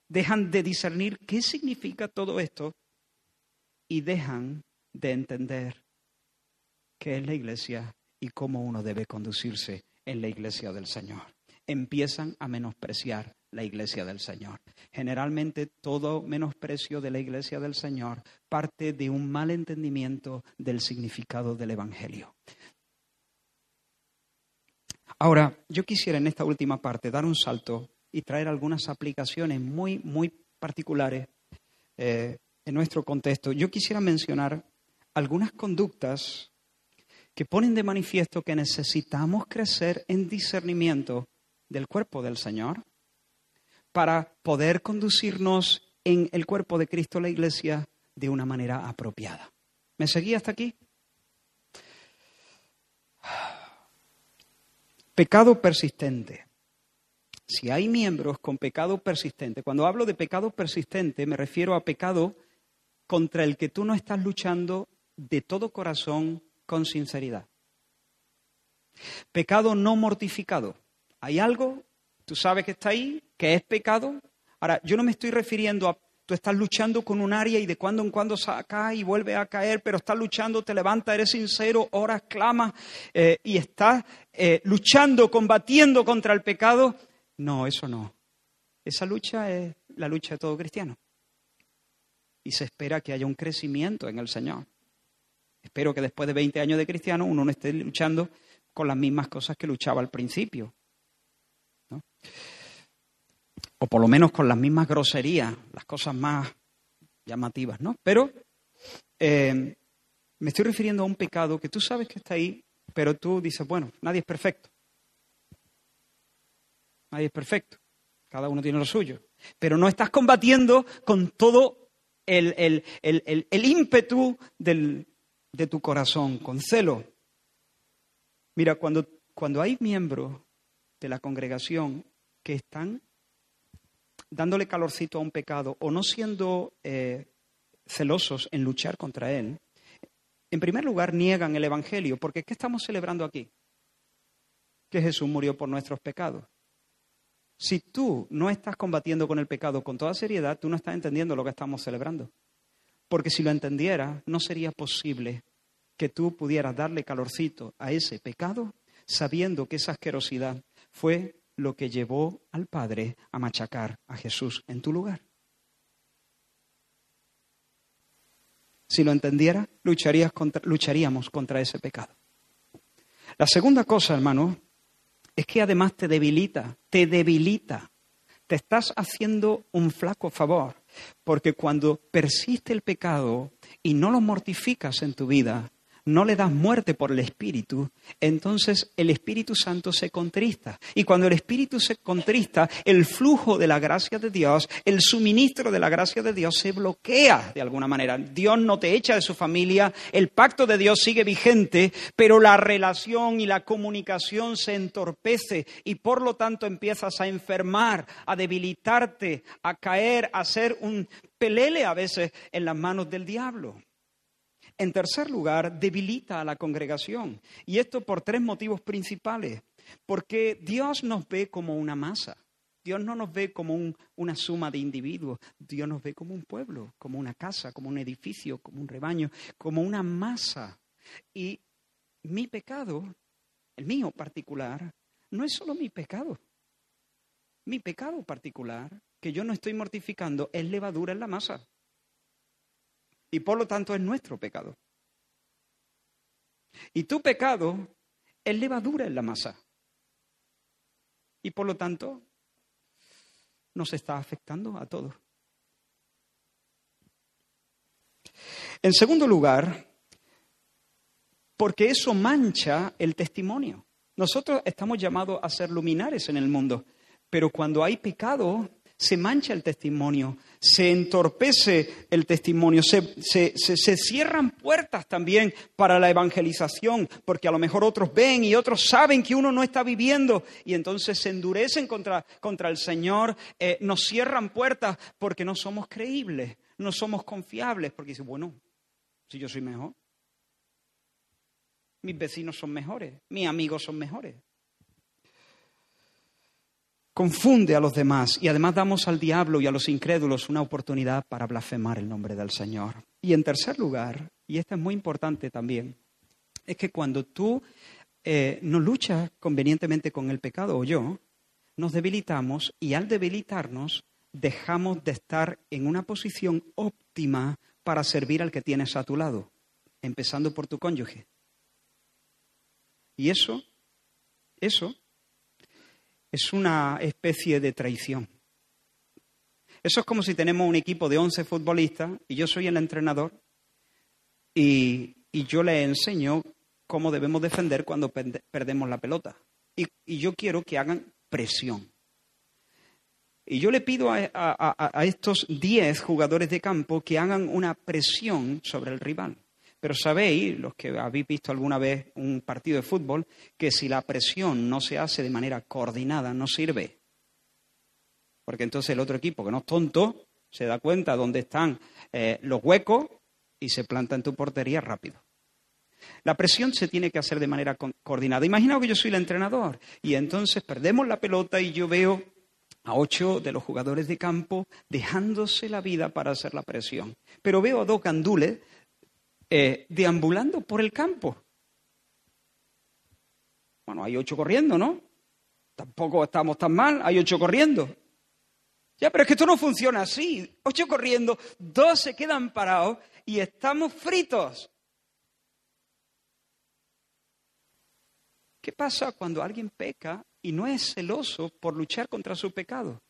Dejan de discernir qué significa todo esto y dejan de entender qué es la iglesia y cómo uno debe conducirse en la iglesia del Señor. Empiezan a menospreciar la iglesia del Señor. Generalmente todo menosprecio de la iglesia del Señor parte de un mal entendimiento del significado del Evangelio. Ahora, yo quisiera en esta última parte dar un salto y traer algunas aplicaciones muy, muy particulares eh, en nuestro contexto, yo quisiera mencionar algunas conductas que ponen de manifiesto que necesitamos crecer en discernimiento del cuerpo del Señor para poder conducirnos en el cuerpo de Cristo, la Iglesia, de una manera apropiada. ¿Me seguí hasta aquí? Pecado persistente. Si hay miembros con pecado persistente, cuando hablo de pecado persistente me refiero a pecado contra el que tú no estás luchando de todo corazón con sinceridad. Pecado no mortificado. Hay algo, tú sabes que está ahí, que es pecado. Ahora, yo no me estoy refiriendo a tú estás luchando con un área y de cuando en cuando cae y vuelve a caer, pero estás luchando, te levantas, eres sincero, oras, clamas eh, y estás eh, luchando, combatiendo contra el pecado. No, eso no. Esa lucha es la lucha de todo cristiano. Y se espera que haya un crecimiento en el Señor. Espero que después de 20 años de cristiano uno no esté luchando con las mismas cosas que luchaba al principio. O por lo menos con las mismas groserías, las cosas más llamativas, ¿no? Pero eh, me estoy refiriendo a un pecado que tú sabes que está ahí, pero tú dices, bueno, nadie es perfecto. Nadie es perfecto. Cada uno tiene lo suyo. Pero no estás combatiendo con todo el, el ímpetu del, de tu corazón, con celo. Mira, cuando, cuando hay miembros de la congregación que están dándole calorcito a un pecado o no siendo eh, celosos en luchar contra él, en primer lugar niegan el Evangelio, porque ¿qué estamos celebrando aquí? Que Jesús murió por nuestros pecados. Si tú no estás combatiendo con el pecado con toda seriedad, tú no estás entendiendo lo que estamos celebrando. Porque si lo entendiera, no sería posible que tú pudieras darle calorcito a ese pecado sabiendo que esa asquerosidad fue lo que llevó al Padre a machacar a Jesús en tu lugar. Si lo entendiera, lucharías lucharíamos contra ese pecado. La segunda cosa, hermano, es que además te debilita, te debilita. Te estás haciendo un flaco favor, porque cuando persiste el pecado y no lo mortificas en tu vida, no le das muerte por el Espíritu, entonces el Espíritu Santo se contrista. Y cuando el Espíritu se contrista, el flujo de la gracia de Dios, el suministro de la gracia de Dios se bloquea de alguna manera. Dios no te echa de su familia, el pacto de Dios sigue vigente, pero la relación y la comunicación se entorpece y por lo tanto empiezas a enfermar, a debilitarte, a caer, a ser un pelele a veces en las manos del diablo. En tercer lugar, debilita a la congregación. Y esto por tres motivos principales. Porque Dios nos ve como una masa. Dios no nos ve como una suma de individuos. Dios nos ve como un pueblo, como una casa, como un edificio, como un rebaño, como una masa. Y mi pecado, el mío particular, no es solo mi pecado. Mi pecado particular, que yo no estoy mortificando, es levadura en la masa y por lo tanto es nuestro pecado. Y tu pecado es levadura en la masa. Y por lo tanto nos está afectando a todos. En segundo lugar, porque eso mancha el testimonio. Nosotros estamos llamados a ser luminares en el mundo, pero cuando hay pecado, se mancha el testimonio, se entorpece el testimonio, se, cierran puertas también para la evangelización, porque a lo mejor otros ven y otros saben que uno no está viviendo y entonces se endurecen contra, contra el Señor, eh, nos cierran puertas porque no somos creíbles, no somos confiables, porque dicen, bueno, si yo soy mejor, mis vecinos son mejores, mis amigos son mejores confunde a los demás y además damos al diablo y a los incrédulos una oportunidad para blasfemar el nombre del Señor. Y en tercer lugar, y esto es muy importante también, es que cuando tú eh, no luchas convenientemente con el pecado o yo, nos debilitamos y al debilitarnos dejamos de estar en una posición óptima para servir al que tienes a tu lado, empezando por tu cónyuge. Y eso, eso es una especie de traición. Eso es como si tenemos un equipo de 11 futbolistas y yo soy el entrenador y, yo le enseño cómo debemos defender cuando perdemos la pelota. Y, yo quiero que hagan presión. Y yo le pido a, a estos 10 jugadores de campo que hagan una presión sobre el rival. Pero sabéis, los que habéis visto alguna vez un partido de fútbol, que si la presión no se hace de manera coordinada, no sirve. Porque entonces el otro equipo, que no es tonto, se da cuenta dónde están eh, los huecos y se planta en tu portería rápido. La presión se tiene que hacer de manera coordinada. Imaginaos que yo soy el entrenador y entonces perdemos la pelota y yo veo a ocho de los jugadores de campo dejándose la vida para hacer la presión. Pero veo a dos gandules eh, deambulando por el campo. Bueno, hay ocho corriendo, ¿no? Tampoco estamos tan mal, hay ocho corriendo. Ya, pero es que esto no funciona así. Ocho corriendo, dos se quedan parados y estamos fritos. ¿Qué pasa cuando alguien peca y no es celoso por luchar contra su pecado?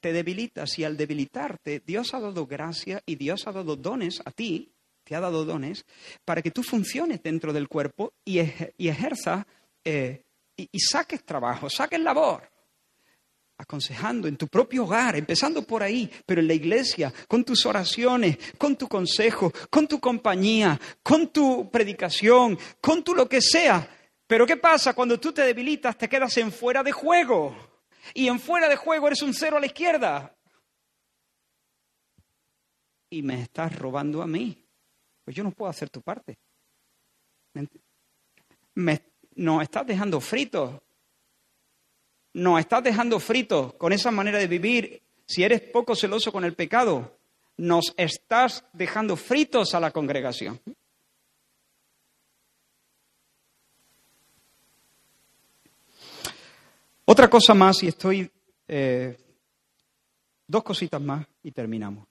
Te debilitas y al debilitarte, Dios ha dado gracia y Dios ha dado dones a ti te ha dado dones para que tú funciones dentro del cuerpo y, ejerzas eh, y, saques trabajo, saques labor aconsejando en tu propio hogar, empezando por ahí, pero en la iglesia, con tus oraciones, con tu consejo, con tu compañía, con tu predicación, con tu lo que sea. Pero ¿qué pasa cuando tú te debilitas, te quedas en fuera de juego? Y en fuera de juego eres un cero a la izquierda. Y me estás robando a mí pues yo no puedo hacer tu parte. Me, nos estás dejando fritos. Nos estás dejando fritos con esa manera de vivir. Si eres poco celoso con el pecado, nos estás dejando fritos a la congregación. Otra cosa más, y estoy... Eh, dos cositas más y terminamos.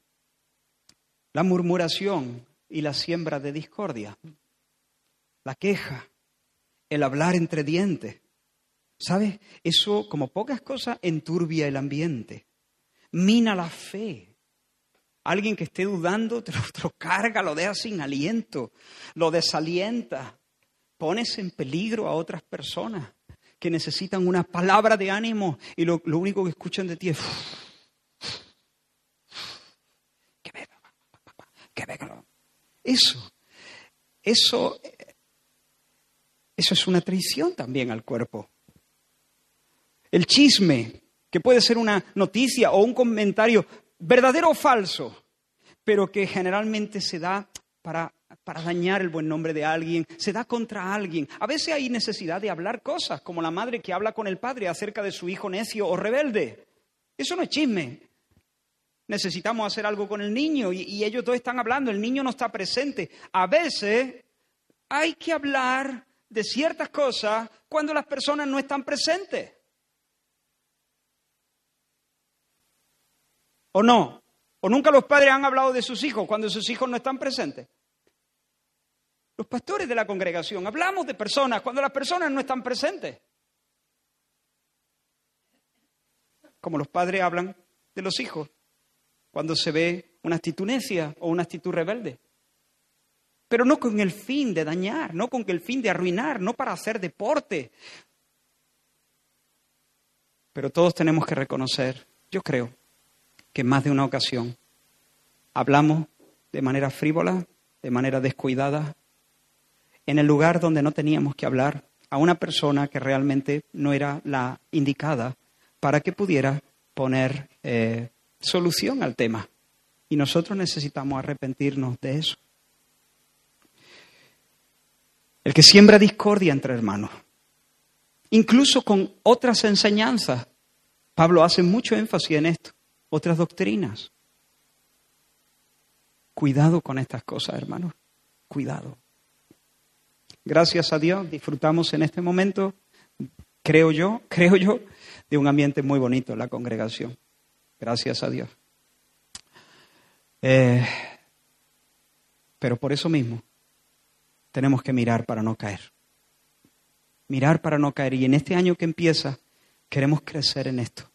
La murmuración y la siembra de discordia, la queja, el hablar entre dientes. ¿Sabes? Eso, como pocas cosas, enturbia el ambiente, mina la fe. Alguien que esté dudando te lo, carga, lo deja sin aliento, lo desalienta, pones en peligro a otras personas que necesitan una palabra de ánimo y lo, único que escuchan de ti es... Que venga, que venga, eso, eso, eso es una traición también al cuerpo. El chisme, que puede ser una noticia o un comentario verdadero o falso, pero que generalmente se da para, para, dañar el buen nombre de alguien, se da contra alguien. A veces hay necesidad de hablar cosas, como la madre que habla con el padre acerca de su hijo necio o rebelde. Eso no es chisme, necesitamos hacer algo con el niño y, ellos dos están hablando, el niño no está presente. A veces hay que hablar de ciertas cosas cuando las personas no están presentes. ¿O no? ¿O nunca los padres han hablado de sus hijos cuando sus hijos no están presentes? Los pastores de la congregación hablamos de personas cuando las personas no están presentes. Como los padres hablan de los hijos cuando se ve una actitud necia o una actitud rebelde. Pero no con el fin de dañar, no con el fin de arruinar, no para hacer deporte. Pero todos tenemos que reconocer, yo creo, que en más de una ocasión hablamos de manera frívola, de manera descuidada, en el lugar donde no teníamos que hablar a una persona que realmente no era la indicada para que pudiera poner eh, solución al tema. Y nosotros necesitamos arrepentirnos de eso. El que siembra discordia entre hermanos, incluso con otras enseñanzas. Pablo hace mucho énfasis en esto, otras doctrinas. Cuidado con estas cosas, hermanos. Cuidado. Gracias a Dios, disfrutamos en este momento, creo yo, creo yo, de un ambiente muy bonito en la congregación. Gracias a Dios. Eh, pero por eso mismo tenemos que mirar para no caer. Mirar para no caer. Y en este año que empieza queremos crecer en esto.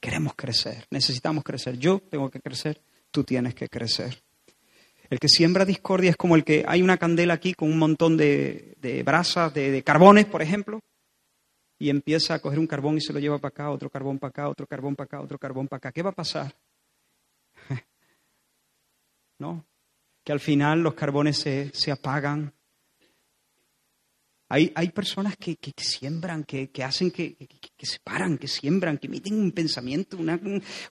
Queremos crecer, necesitamos crecer. Yo tengo que crecer, tú tienes que crecer. El que siembra discordia es como el que hay una candela aquí con un montón de, brasas, de, de, carbones, por ejemplo, y empieza a coger un carbón y se lo lleva para acá, otro carbón para acá, otro carbón para acá, otro carbón para acá. ¿Qué va a pasar? ¿No? Que al final los carbones se, se apagan, hay, hay personas que, que, siembran, que, que hacen, que, que, separan, que siembran, que emiten un pensamiento, una,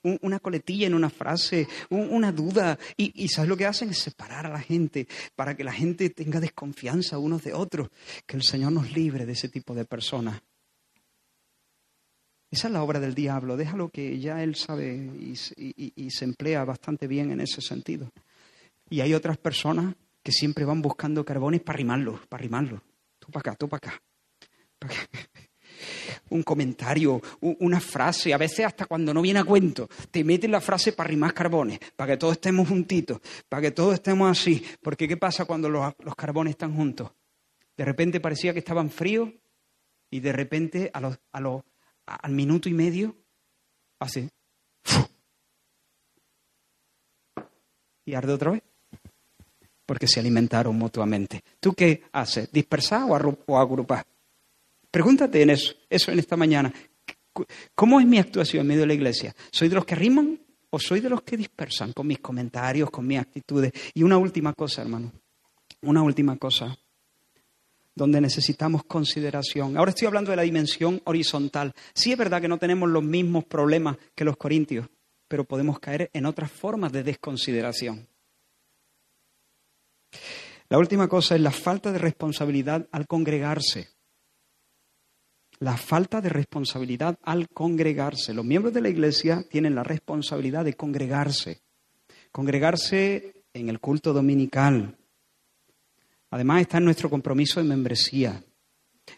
una coletilla en una frase, una duda. Y, y, ¿sabes lo que hacen? Es separar a la gente para que la gente tenga desconfianza unos de otros. Que el Señor nos libre de ese tipo de personas. Esa es la obra del diablo. Déjalo que ya él sabe y, se emplea bastante bien en ese sentido. Y hay otras personas que siempre van buscando carbones para arrimarlos, para arrimarlos para acá, tú para acá. Un comentario, una frase, a veces hasta cuando no viene a cuento, te meten la frase para rimar carbones, para que todos estemos juntitos, para que todos estemos así. Porque ¿qué pasa cuando los, carbones están juntos? De repente parecía que estaban fríos y de repente a los, a los, al minuto y medio, así. Y arde otra vez porque se alimentaron mutuamente. ¿Tú qué haces? ¿Dispersar o agrupar? Pregúntate en eso, eso en esta mañana. ¿Cómo es mi actuación en medio de la iglesia? ¿Soy de los que riman o soy de los que dispersan con mis comentarios, con mis actitudes? Y una última cosa, hermano, una última cosa donde necesitamos consideración. Ahora estoy hablando de la dimensión horizontal. Sí es verdad que no tenemos los mismos problemas que los corintios, pero podemos caer en otras formas de desconsideración. La última cosa es la falta de responsabilidad al congregarse. La falta de responsabilidad al congregarse. Los miembros de la iglesia tienen la responsabilidad de congregarse. Congregarse en el culto dominical. Además está en nuestro compromiso de membresía.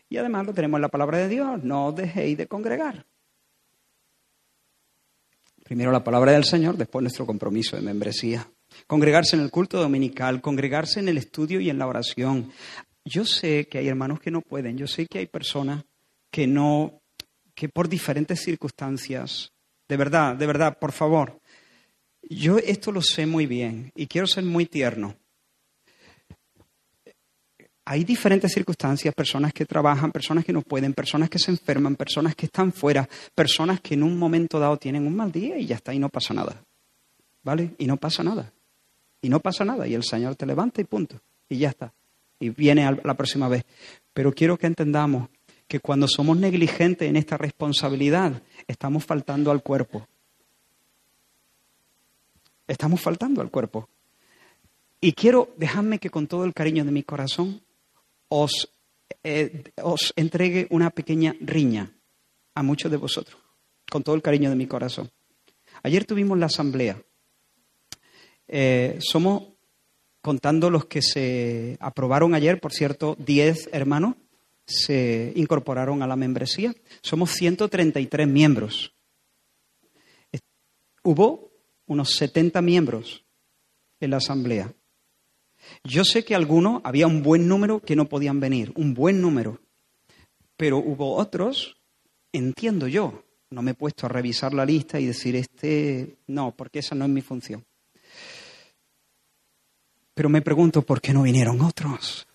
Y además lo tenemos en la palabra de Dios. No dejéis de congregar. Primero la palabra del Señor, después nuestro compromiso de membresía congregarse en el culto dominical, congregarse en el estudio y en la oración. Yo sé que hay hermanos que no pueden, yo sé que hay personas que no, que por diferentes circunstancias, de verdad, de verdad, por favor, yo esto lo sé muy bien y quiero ser muy tierno. Hay diferentes circunstancias, personas que trabajan, personas que no pueden, personas que se enferman, personas que están fuera, personas que en un momento dado tienen un mal día y ya está y no pasa nada. ¿Vale? Y no pasa nada. Y no pasa nada. Y el Señor te levanta y punto. Y ya está. Y viene la próxima vez. Pero quiero que entendamos que cuando somos negligentes en esta responsabilidad, estamos faltando al cuerpo. Estamos faltando al cuerpo. Y quiero, dejadme que con todo el cariño de mi corazón os, eh, os entregue una pequeña riña a muchos de vosotros, con todo el cariño de mi corazón. Ayer tuvimos la asamblea eh, somos, contando los que se aprobaron ayer, por cierto, 10 hermanos se incorporaron a la membresía. Somos 133 miembros. Hubo unos 70 miembros en la asamblea. Yo sé que algunos, había un buen número que no podían venir, un buen número. Pero hubo otros, entiendo yo, no me he puesto a revisar la lista y decir, este, no, porque esa no es mi función. Pero me pregunto, ¿por qué no vinieron otros?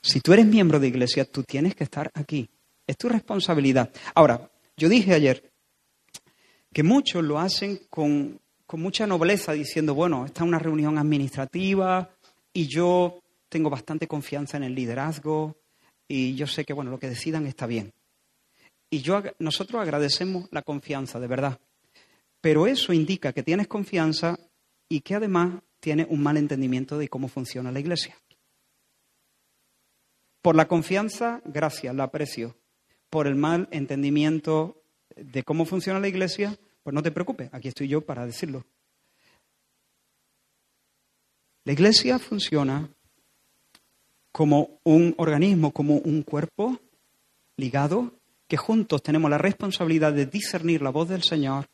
Si tú eres miembro de iglesia, tú tienes que estar aquí. Es tu responsabilidad. Ahora, yo dije ayer que muchos lo hacen con, con mucha nobleza, diciendo, bueno, esta es una reunión administrativa y yo tengo bastante confianza en el liderazgo y yo sé que, bueno, lo que decidan está bien. Y yo, nosotros agradecemos la confianza, de verdad. Pero eso indica que tienes confianza y que además tiene un mal entendimiento de cómo funciona la iglesia. Por la confianza, gracias, la aprecio. Por el mal entendimiento de cómo funciona la iglesia, pues no te preocupes, aquí estoy yo para decirlo. La iglesia funciona como un organismo, como un cuerpo ligado, que juntos tenemos la responsabilidad de discernir la voz del Señor.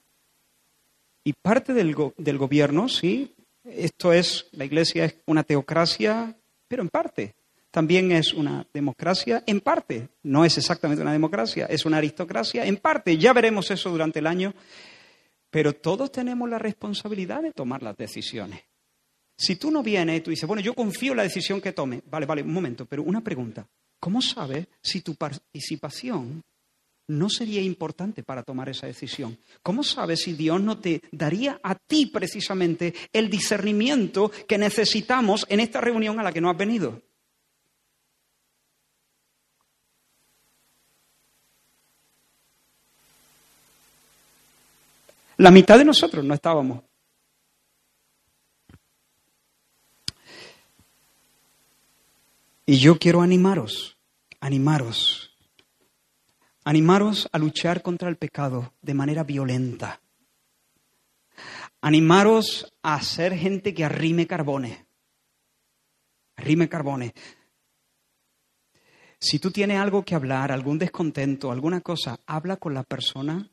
Y parte del, gobierno, sí, esto es, la Iglesia es una teocracia, pero en parte. También es una democracia, en parte. No es exactamente una democracia, es una aristocracia, en parte. Ya veremos eso durante el año. Pero todos tenemos la responsabilidad de tomar las decisiones. Si tú no vienes, tú dices, bueno, yo confío en la decisión que tome. Vale, vale, un momento, pero una pregunta. ¿Cómo sabes si tu participación no sería importante para tomar esa decisión? ¿Cómo sabes si Dios no te daría a ti precisamente el discernimiento que necesitamos en esta reunión a la que no has venido? La mitad de nosotros no estábamos. Y yo quiero animaros, animaros, animaros a luchar contra el pecado de manera violenta. Animaros a ser gente que arrime carbones. Arrime carbones. Si tú tienes algo que hablar, algún descontento, alguna cosa, habla con la persona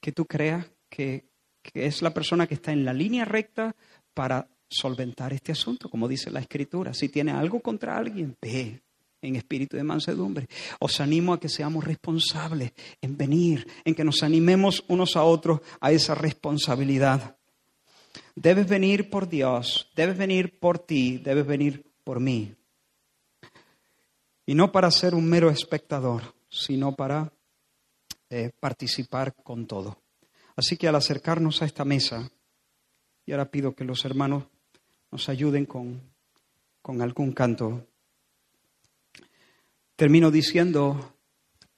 que tú creas que, es la persona que está en la línea recta para solventar este asunto, como dice la Escritura. Si tiene algo contra alguien, ve en espíritu de mansedumbre. Os animo a que seamos responsables en venir, en que nos animemos unos a otros a esa responsabilidad. Debes venir por Dios, debes venir por ti, debes venir por mí. Y no para ser un mero espectador, sino para eh, participar con todo. Así que al acercarnos a esta mesa, y ahora pido que los hermanos nos ayuden con, con algún canto, termino diciendo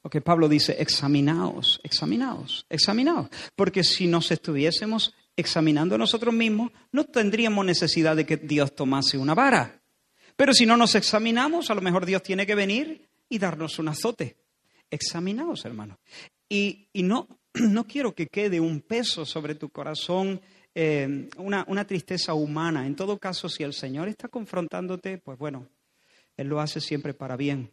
lo que Pablo dice, examinaos, examinaos, examinaos. Porque si nos estuviésemos examinando nosotros mismos, no tendríamos necesidad de que Dios tomase una vara. Pero si no nos examinamos, a lo mejor Dios tiene que venir y darnos un azote. Examinaos, hermanos. Y, no, no quiero que quede un peso sobre tu corazón, eh, una, una tristeza humana. En todo caso, si el Señor está confrontándote, pues bueno, Él lo hace siempre para bien.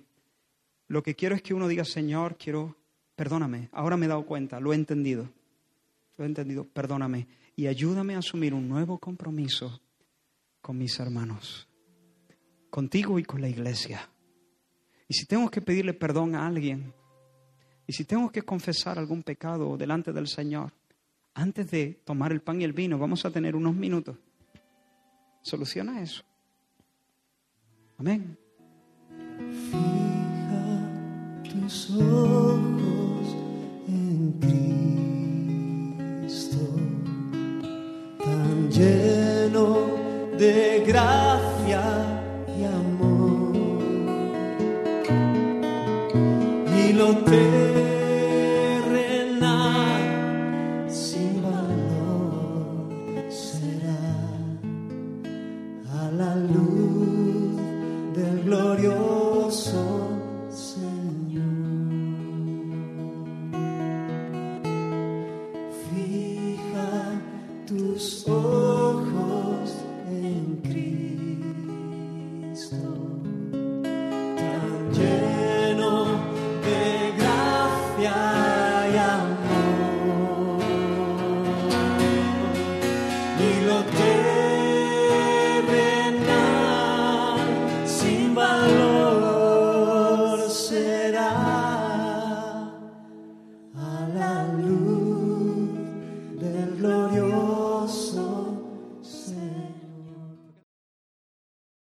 Lo que quiero es que uno diga, Señor, quiero, perdóname, ahora me he dado cuenta, lo he entendido, lo he entendido, perdóname y ayúdame a asumir un nuevo compromiso con mis hermanos, contigo y con la iglesia. Y si tengo que pedirle perdón a alguien, y si tengo que confesar algún pecado delante del Señor, antes de tomar el pan y el vino, vamos a tener unos minutos. Soluciona eso. Amén. Fija tus ojos en Cristo, tan lleno de gracia y amor. Y lo te